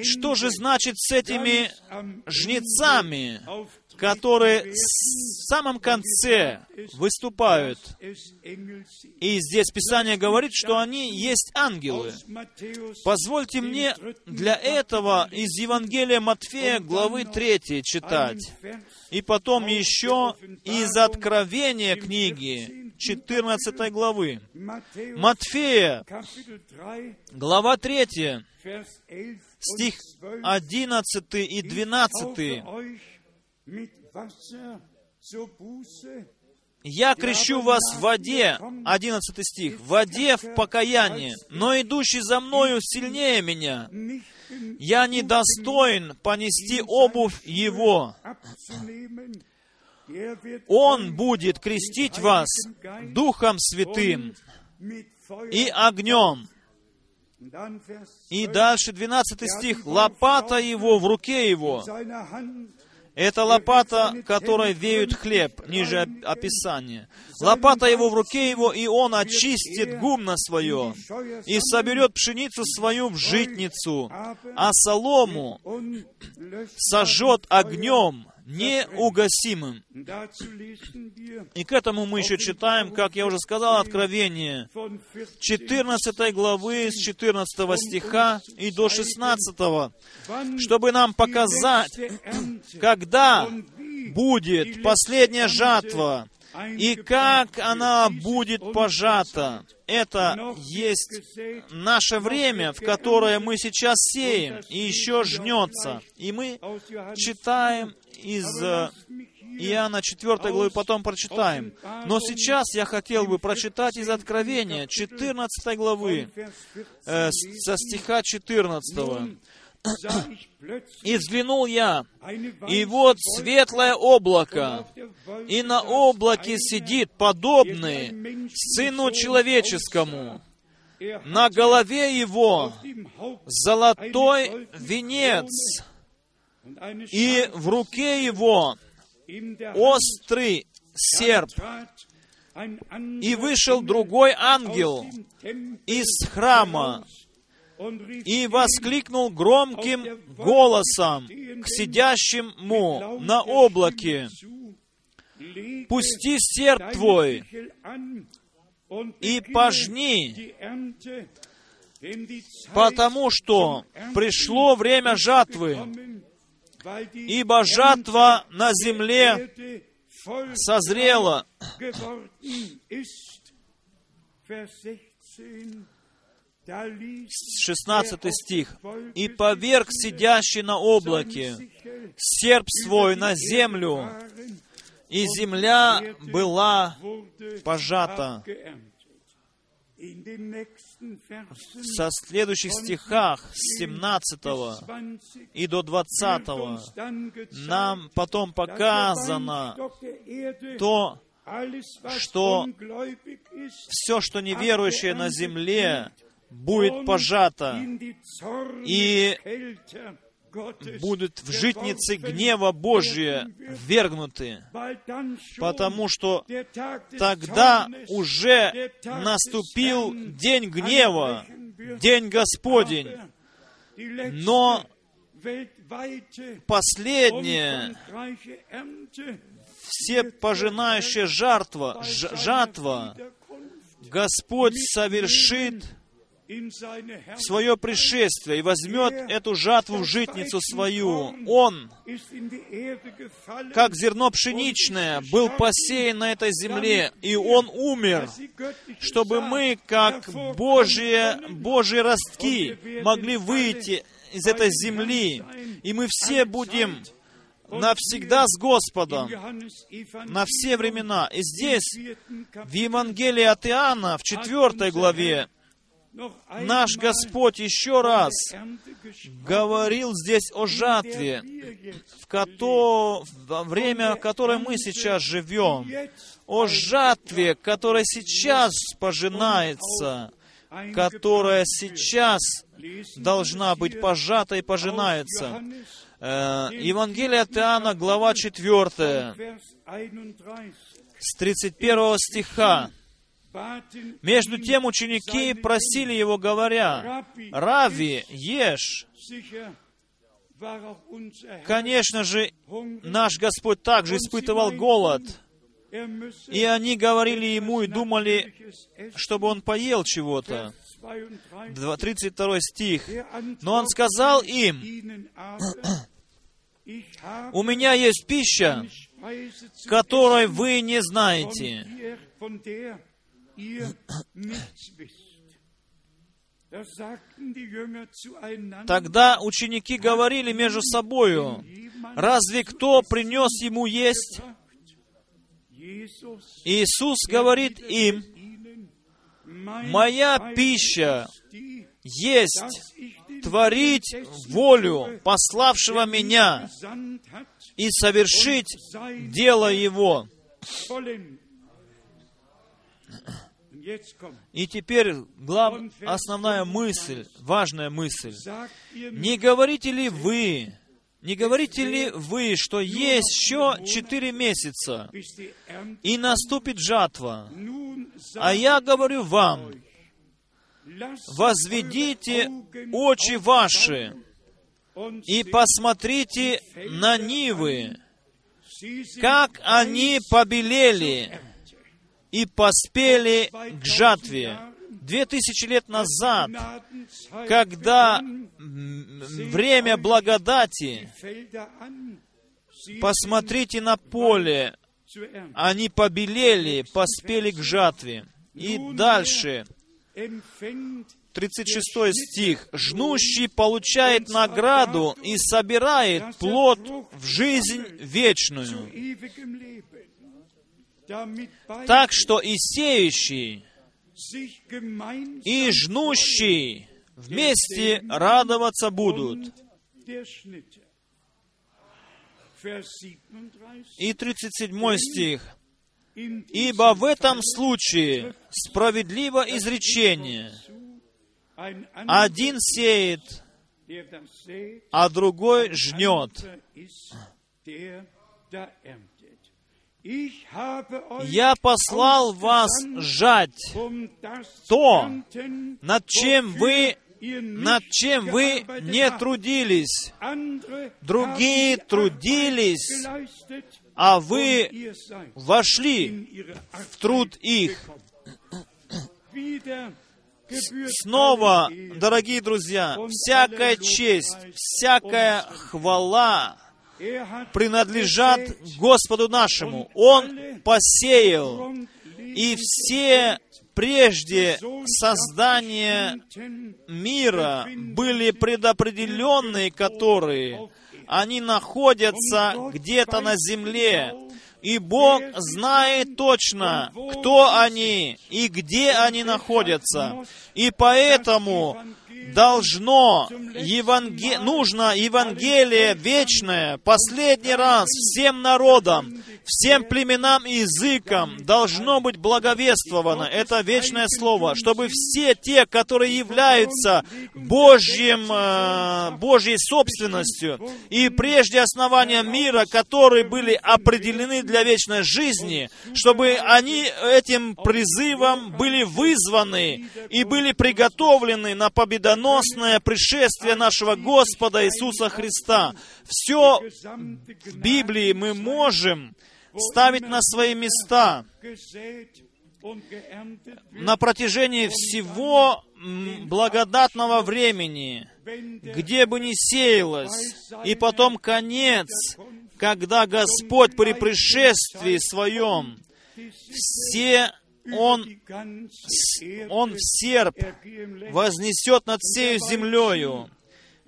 Speaker 1: что же значит с этими жнецами, которые в самом конце выступают? И здесь Писание говорит, что они есть ангелы. Позвольте мне для этого из Евангелия Матфея главы 3 читать. И потом еще из Откровения книги 14 главы. Матфея,
Speaker 2: Kapitel 3,
Speaker 1: глава 3,
Speaker 2: Vers 11
Speaker 1: стих
Speaker 2: und 12.
Speaker 1: 11 и
Speaker 2: Ich
Speaker 1: 12.
Speaker 2: taufe euch mit Wasser zur Buße,
Speaker 1: «Я крещу вас в воде», 11 стих, «в воде в покаяние, но идущий за мною сильнее меня. Я не достоин понести обувь его. Он будет крестить вас Духом Святым и огнем». И
Speaker 2: 12,
Speaker 1: дальше 12 стих. «Лопата его в руке его». Это лопата, которой веют хлеб, ниже оп- описания. Лопата его в руке его, и он очистит гумно свое, и соберет пшеницу свою в житницу, а солому сожжет огнем неугасимым. И к этому мы еще читаем, как я уже сказал, Откровение
Speaker 2: von 14,
Speaker 1: 14 главы с 14 стиха и до 16,
Speaker 2: wann
Speaker 1: чтобы нам показать, когда будет последняя жатва, и как она будет пожата. Это есть наше время, в которое мы сейчас сеем, и еще жнется. И мы читаем из э, Иоанна 4 главы, потом прочитаем. Но сейчас я хотел бы прочитать из Откровения 14 главы,
Speaker 2: Vers 14
Speaker 1: э, со стиха 14. «И взглянул я, и вот светлое облако, и на облаке сидит подобный Сыну Человеческому.
Speaker 2: Er
Speaker 1: На голове его золотой венец, и в руке его острый серп. И вышел другой ангел из храма и воскликнул громким голосом к сидящему на облаке, «Пусти серп
Speaker 2: deine
Speaker 1: твой и пожни, потому что пришло время жатвы, ибо жатва на земле созрела».
Speaker 2: geworden ist. Vers 16, da ließ
Speaker 1: 16
Speaker 2: der
Speaker 1: стих. «И поверг сидящий на облаке серп свой на землю, и земля была пожата». Со следующих стихах с 17
Speaker 2: 20
Speaker 1: и до
Speaker 2: wird
Speaker 1: 20
Speaker 2: uns dann gezeigt,
Speaker 1: нам потом показано то, что все, что неверующее на земле, будет
Speaker 2: Zorne
Speaker 1: и будут в житницы гнева Божия ввергнуты, потому что тогда уже наступил день гнева, день Господень. Но
Speaker 2: Ernte
Speaker 1: все пожинающая жертва, жатва, Господь совершит в свое пришествие и возьмет эту жатву в житницу свою. Он, как зерно пшеничное, был посеян на этой земле, и Он умер, чтобы мы, как Божьи. Божьи ростки, могли выйти из этой земли, и мы все будем навсегда с Господом, на все времена. И здесь, в Евангелии от Иоанна, в четвертой главе, наш Господь еще раз говорил здесь о жатве, в кото... время, в которое мы сейчас живем, о жатве, которая сейчас пожинается, которая сейчас должна быть пожата и пожинается. Э, Евангелие от Иоанна, глава 4, с 31 стиха. Между тем ученики просили его, говоря, «Рави, ешь». Конечно же, наш Господь также испытывал голод. И они говорили ему и думали, чтобы он поел чего-то. Два- 32 стих. Но он сказал им, «У меня есть пища, которой вы не знаете». Тогда ученики говорили между собою, «Разве кто принес ему есть?» Иисус говорит им, «Моя пища есть творить волю пославшего меня и совершить дело Его». И теперь глав... основная мысль, важная мысль. Не говорите ли вы, не говорите ли вы, что есть еще четыре месяца, и наступит жатва? А я говорю вам, возведите очи ваши и посмотрите на нивы, как они побелели и поспели к жатве. Две тысячи лет назад, когда время благодати, посмотрите на поле, они побелели, поспели к жатве. И дальше, 36 стих. «Жнущий получает награду и собирает плод в жизнь вечную. Так что и сеющий, и жнущий вместе радоваться будут». И 37 стих. «Ибо в этом случае справедливо изречение. Один сеет, а другой жнет. Я послал вас жать то, над чем вы над чем вы не трудились. Другие трудились, а вы вошли в труд их. Снова, дорогие друзья, всякая честь, всякая хвала принадлежат Господу нашему. Он посеял, и все прежде создания мира были предопределенные, которые они находятся где-то на земле, И Бог знает точно, кто они и где они находятся. И поэтому должно, еванге... нужно Евангелие вечное, последний раз всем народам, всем племенам и языкам должно быть благовествовано. Это вечное слово, чтобы все те, которые являются Божьим, э, Божьей собственностью и прежде основания мира, которые были определены для вечной жизни, чтобы они этим призывом были вызваны и были приготовлены на победоносное пришествие нашего Господа Иисуса Христа. Все в Библии мы можем ставить на свои места на протяжении всего благодатного времени, где бы ни сеялось, и потом конец, когда Господь при пришествии Своем все он, он в серп вознесет над всею землею,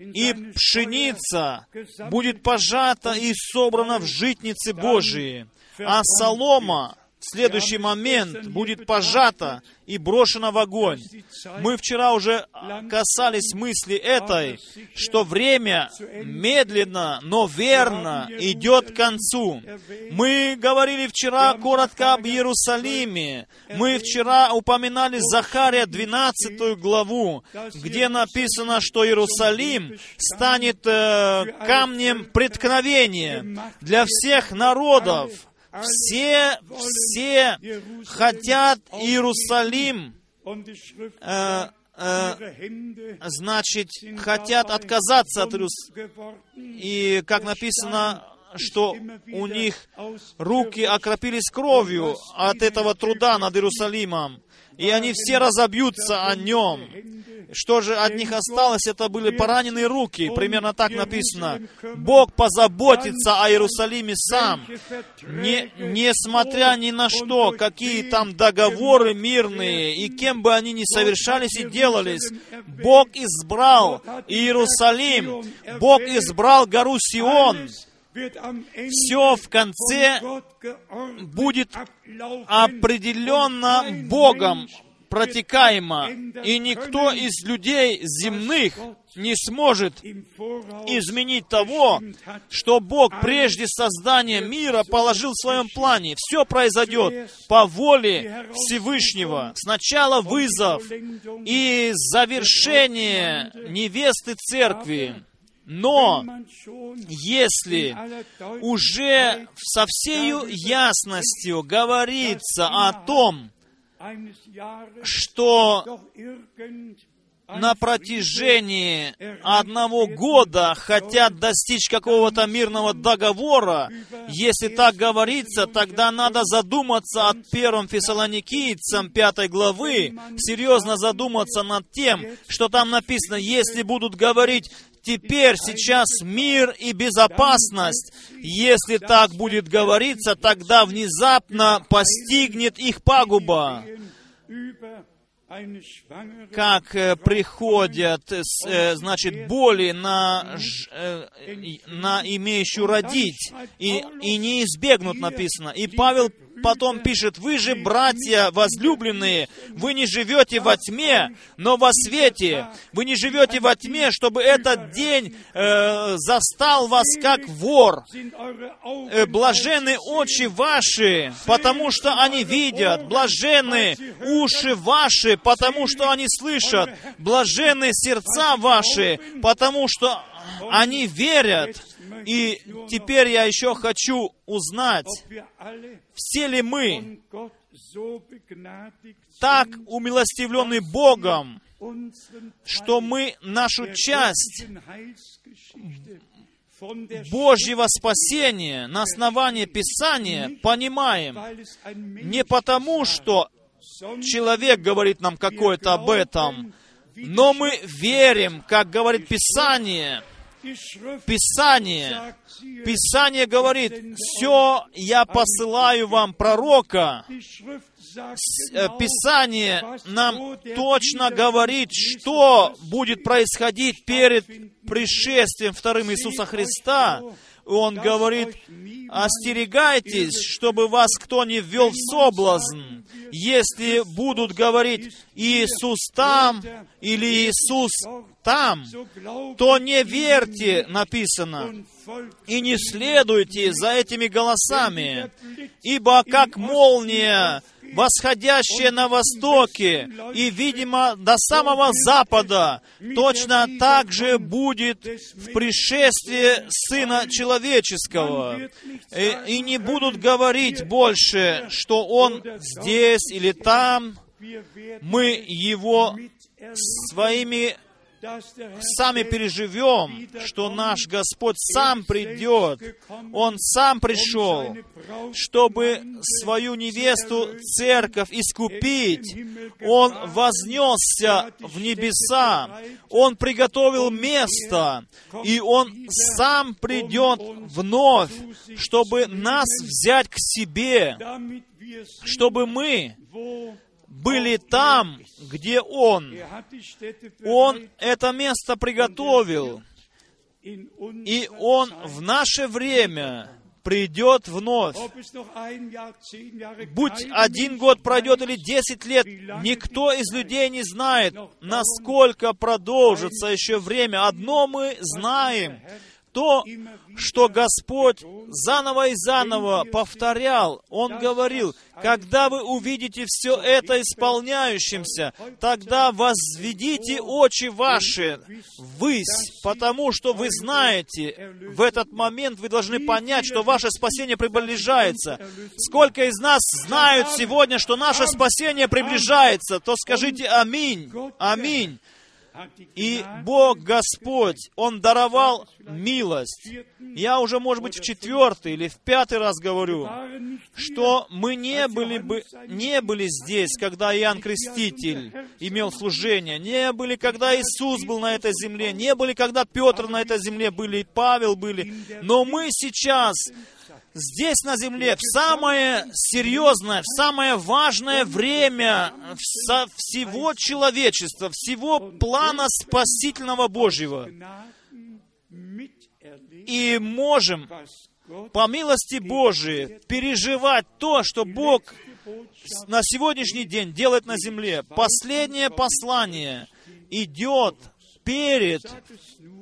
Speaker 1: и пшеница будет пожата и собрана в житницы Божии, а солома в следующий момент будет пожата и брошена в огонь. Мы вчера уже касались мысли этой, что время медленно, но верно идет к концу. Мы говорили вчера коротко об Иерусалиме. Мы вчера упоминали Захария 12 главу, где написано, что Иерусалим станет э, камнем преткновения для всех народов, все, все хотят Иерусалим, э, э, значит, хотят отказаться от Иерусалима. И, как написано, что у них руки окропились кровью от этого труда над Иерусалимом, и они все разобьются о нем. Что же от них осталось? Это были пораненные руки. Примерно так написано. Бог позаботится о Иерусалиме сам. Не, несмотря ни на что, какие там договоры мирные, и кем бы они ни совершались и делались, Бог избрал Иерусалим, Бог избрал гору Сион, все в конце будет определенно Богом протекаемо, и никто из людей земных не сможет изменить того, что Бог прежде создания мира положил в своем плане. Все произойдет по воле Всевышнего. Сначала вызов и завершение невесты церкви. Но если уже со всей ясностью говорится о том, что на протяжении одного года хотят достичь какого-то мирного договора, если так говорится, тогда надо задуматься от первым фессалоникийцам пятой главы, серьезно задуматься над тем, что там написано, если будут говорить теперь, сейчас мир и безопасность. Если так будет говориться, тогда внезапно постигнет их пагуба как э, приходят, э, значит, боли на, э, на имеющую родить, и, и не избегнут, написано. И Павел потом пишет, вы же, братья возлюбленные, вы не живете во тьме, но во свете. Вы не живете во тьме, чтобы этот день э, застал вас как вор. Э, очи ваши, потому что они видят. Блажены уши ваши, потому что они слышат. Блажены сердца ваши, потому что они верят. И теперь я еще хочу узнать, все ли мы так умилостивлены Богом, что мы нашу часть Божьего спасения на основании Писания понимаем не потому, что человек говорит нам какое-то об этом, но мы верим, как говорит Писание, Писание, Писание говорит, все я посылаю вам пророка. Э, Писание нам точно говорит, что будет происходить перед пришествием вторым Иисуса Христа. Он говорит, остерегайтесь, чтобы вас кто не ввел в соблазн. Если будут говорить Иисус там или Иисус там, то не верьте, написано, и не следуйте за этими голосами, ибо как молния восходящее на востоке и, видимо, до самого запада, точно так же будет в пришествии Сына Человеческого. И, и не будут говорить больше, что Он здесь или там. Мы Его своими сами переживем, что наш Господь сам придет. Он сам пришел, чтобы свою невесту, церковь, искупить. Он вознесся в небеса. Он приготовил место. И Он сам придет вновь, чтобы нас взять к себе, чтобы мы были там, где Он. Он это место приготовил. И Он в наше время придет вновь. Будь один год пройдет или десять лет, никто из людей не знает, насколько продолжится еще время. Одно мы знаем, то, что Господь заново и заново повторял. Он говорил, когда вы увидите все это исполняющимся, тогда возведите очи ваши ввысь, потому что вы знаете, в этот момент вы должны понять, что ваше спасение приближается. Сколько из нас знают сегодня, что наше спасение приближается, то скажите аминь, аминь. И Бог Господь, Он даровал милость. Я уже, может быть, в четвертый или в пятый раз говорю, что мы не были, бы, не были здесь, когда Иоанн Креститель имел служение, не были, когда Иисус был на этой земле, не были, когда Петр на этой земле были, и Павел были, но мы сейчас здесь на земле, в самое серьезное, в самое важное время всего человечества, всего плана спасительного Божьего. И можем, по милости Божией, переживать то, что Бог на сегодняшний день делает на земле. Последнее послание идет перед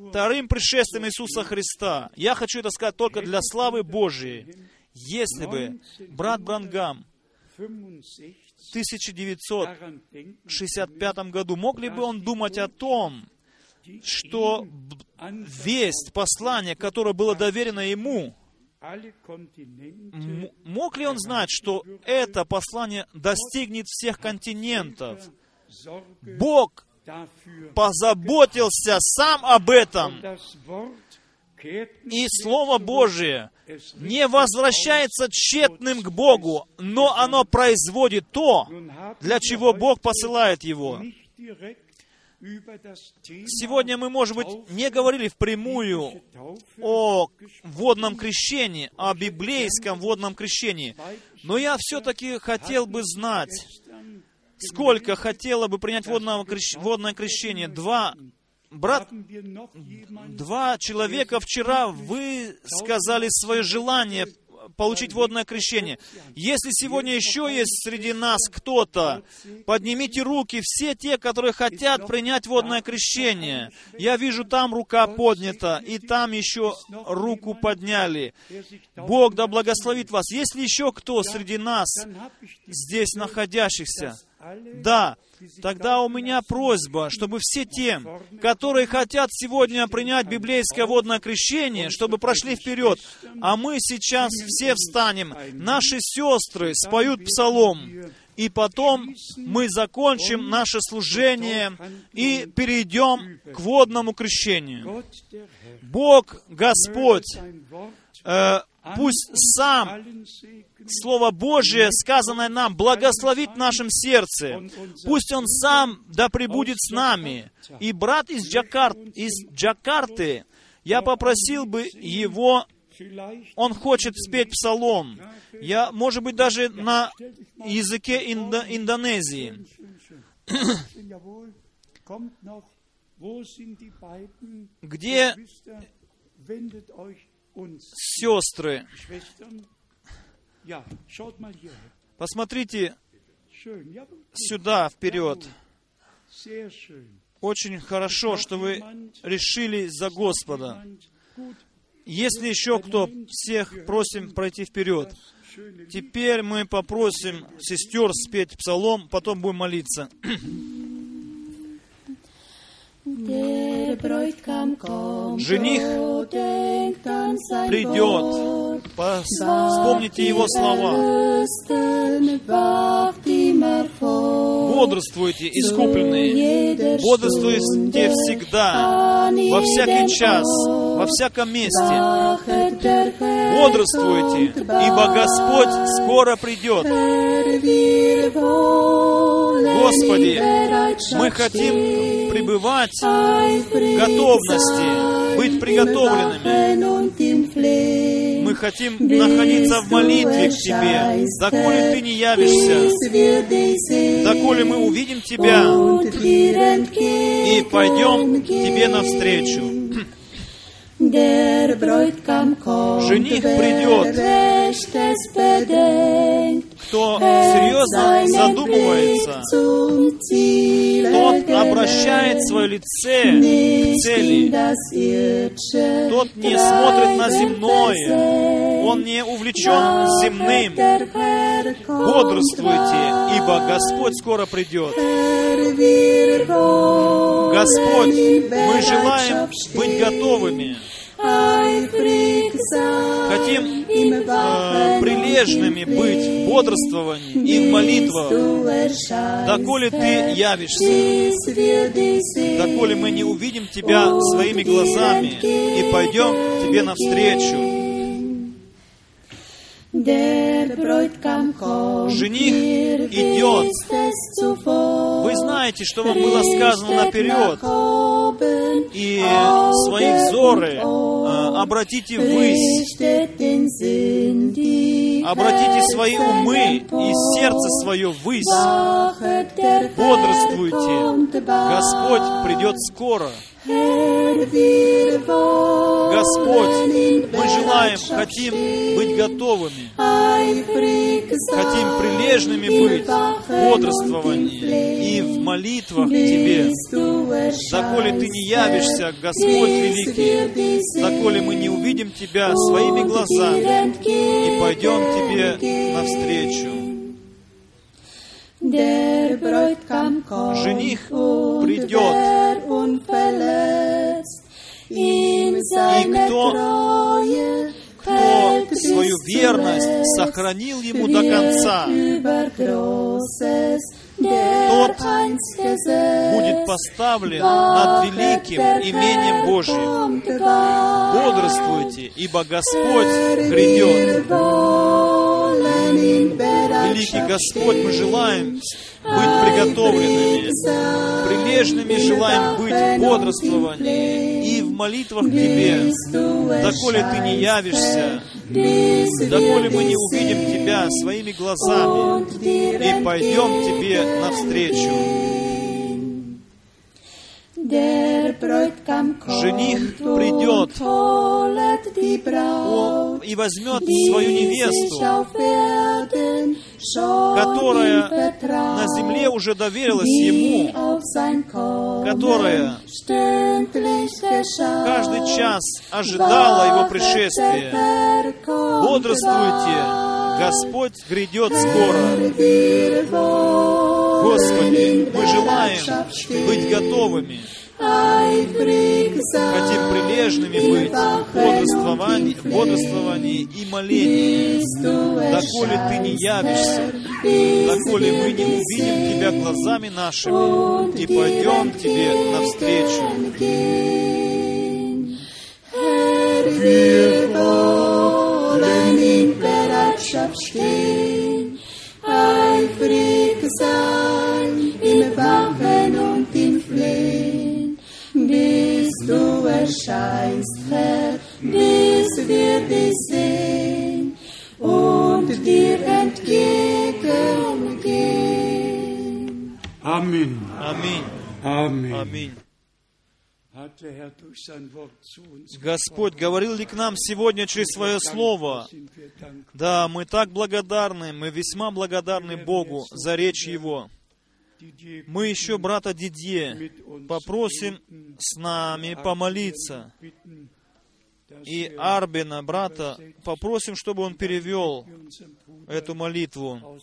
Speaker 1: вторым пришествием Иисуса Христа. Я хочу это сказать только для славы Божией. Если бы брат Брангам в 1965 году, мог ли бы он думать о том, что весть, послание, которое было доверено ему, мог ли он знать, что это послание достигнет всех континентов? Бог позаботился сам об этом. И Слово Божие не возвращается тщетным к Богу, но оно производит то, для чего Бог посылает его. Сегодня мы, может быть, не говорили впрямую о водном крещении, о библейском водном крещении, но я все-таки хотел бы знать, сколько хотело бы принять водное, крещ... водное крещение. Два брат, два человека вчера вы сказали свое желание получить водное крещение. Если сегодня еще есть среди нас кто-то, поднимите руки, все те, которые хотят принять водное крещение. Я вижу, там рука поднята, и там еще руку подняли. Бог да благословит вас. Если еще кто среди нас, здесь находящихся, да, тогда у меня просьба, чтобы все те, которые хотят сегодня принять библейское водное крещение, чтобы прошли вперед, а мы сейчас все встанем, наши сестры споют псалом, и потом мы закончим наше служение и перейдем к водному крещению. Бог, Господь, э, пусть сам Слово Божие, сказанное нам, благословит в нашем сердце. Пусть Он сам да пребудет с нами. И брат из, Джакарт, из Джакарты, я попросил бы его, он хочет спеть псалом. Я, может быть, даже на языке Индо, Индонезии. Где сестры, посмотрите сюда, вперед. Очень хорошо, что вы решили за Господа. Если еще кто, всех просим пройти вперед. Теперь мы попросим сестер спеть псалом, потом будем молиться. Жених придет. Вспомните его слова. Бодрствуйте, искупленные. Бодрствуйте всегда, во всякий час, во всяком месте. Бодрствуйте, ибо Господь скоро придет. Господи, мы хотим пребывать
Speaker 3: eifrig
Speaker 1: готовности, быть приготовленными. Мы хотим находиться в молитве к Тебе, доколе Ты не явишься, доколе мы увидим Тебя и пойдем Тебе навстречу. Жених придет. Кто
Speaker 3: hält
Speaker 1: серьезно задумывается, тот обращает свое лице к цели, тот не смотрит на земное, он не увлечен земным. Бодрствуйте, ибо Господь скоро придет. Господь, мы желаем быть готовыми, хотим э, прилежными быть в бодрствовании и в молитвах, доколе Ты явишься, доколе мы не увидим Тебя своими глазами и пойдем Тебе навстречу. Жених идет. Вы знаете, что вам было сказано наперед, и свои взоры э, обратите ввысь, обратите свои умы и сердце свое ввысь. Бодрствуйте. Господь придет скоро. Господь, мы желаем, хотим быть готовыми, хотим прилежными быть в бодрствовании и в молитвах к Тебе. Доколе Ты не явишься, Господь великий, доколе мы не увидим Тебя своими глазами и пойдем Тебе навстречу. Жених придет.
Speaker 3: seiner
Speaker 1: кто- Кто свою верность сохранил Ему до конца, Тот будет поставлен над великим имением Божьим. Бодрствуйте, ибо Господь грядет. Великий Господь, мы желаем быть приготовленными, прилежными желаем быть в бодрствовании и в молитвах к Тебе, доколе Ты не явишься, доколе мы не увидим Тебя своими глазами и пойдем Тебе навстречу. Жених придет. и возьмет свою невесту, которая на земле уже доверилась Ему, которая каждый час ожидала Его пришествия. Бодрствуйте. Господь грядет скоро. Господи, мы желаем быть готовыми, хотим прилежными быть бодрствовании, бодрствовании и молении, доколе Ты не явишься, доколе мы не увидим Тебя глазами нашими и пойдем Тебе навстречу.
Speaker 3: wir wollen in Bereitschaft stehen, eifrig sein, du erscheinst, Herr, bis wir dich sehen und dir entgegengehen.
Speaker 2: Amen.
Speaker 1: Аминь.
Speaker 2: Amen.
Speaker 1: Аминь.
Speaker 2: hat der Herr durch sein Wort zu uns
Speaker 1: Господь говорил ли к нам сегодня через Свое Слово? Да, мы так благодарны, мы весьма благодарны Богу за речь Его. Мы еще брата Дидье попросим с нами помолиться. И Арбина, брата, попросим, чтобы он перевел эту молитву.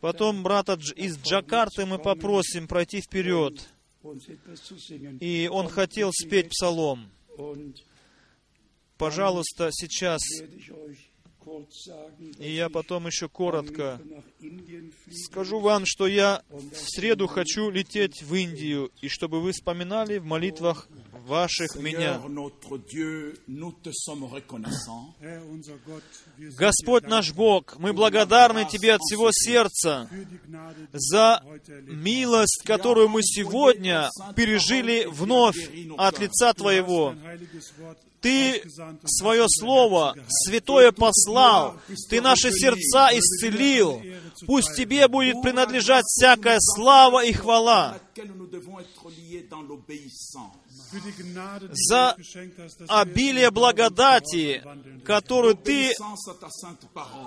Speaker 1: Потом брата из Джакарты мы попросим пройти вперед. И он хотел спеть псалом. Пожалуйста, сейчас, и я потом еще коротко скажу вам, что я в среду хочу лететь в Индию, и чтобы вы вспоминали в молитвах ваших меня. Господь наш Бог, мы благодарны Тебе от всего сердца за милость, которую мы сегодня пережили вновь от лица Твоего. Ты свое слово святое послал, Ты наши сердца исцелил. Пусть Тебе будет принадлежать всякая слава и хвала. За обилие благодати, которую Ты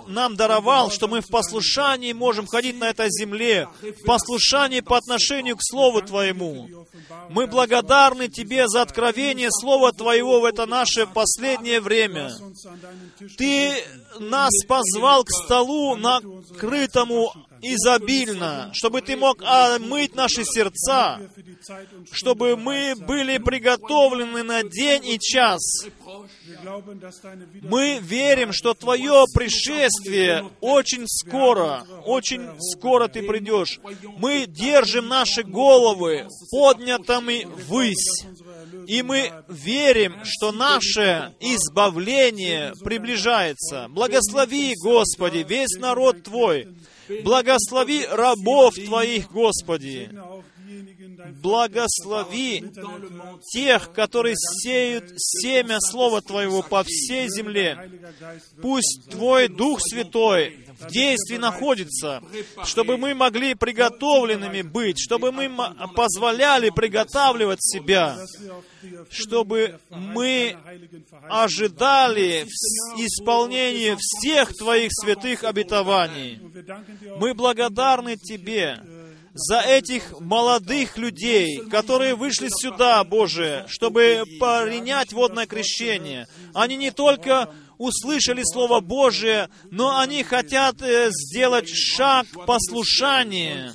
Speaker 1: нам даровал, что мы в послушании можем ходить на этой земле, в послушании по отношению к Слову Твоему. Мы благодарны Тебе за откровение Слова Твоего в это наше последнее время. Ты нас позвал к столу, накрытому изобильно, чтобы Ты мог омыть наши сердца, чтобы мы были приготовлены на день и час. Мы верим, что Твое пришествие очень скоро, очень скоро Ты придешь. Мы держим наши головы поднятыми ввысь. И мы верим, что наше избавление приближается. Благослови, Господи, весь народ Твой. Благослови рабов Твоих, Господи. Благослови тех, которые сеют семя Слова Твоего по всей земле. Пусть Твой Дух Святой в действии находится, чтобы мы могли приготовленными быть, чтобы мы позволяли приготавливать себя, чтобы мы ожидали исполнения всех Твоих святых обетований. Мы благодарны Тебе за этих молодых людей, которые вышли сюда, Боже, чтобы принять водное крещение. Они не только услышали Слово Божие, но они хотят э, сделать шаг послушания.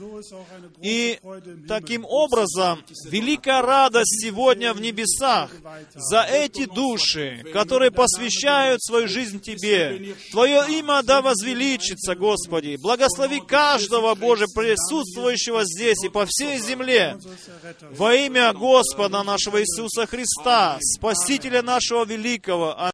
Speaker 1: И таким образом великая радость сегодня в небесах за эти души, которые посвящают свою жизнь Тебе. Твое имя да возвеличится, Господи. Благослови каждого, Боже, присутствующего здесь и по всей земле. Во имя Господа нашего Иисуса Христа, Спасителя нашего великого.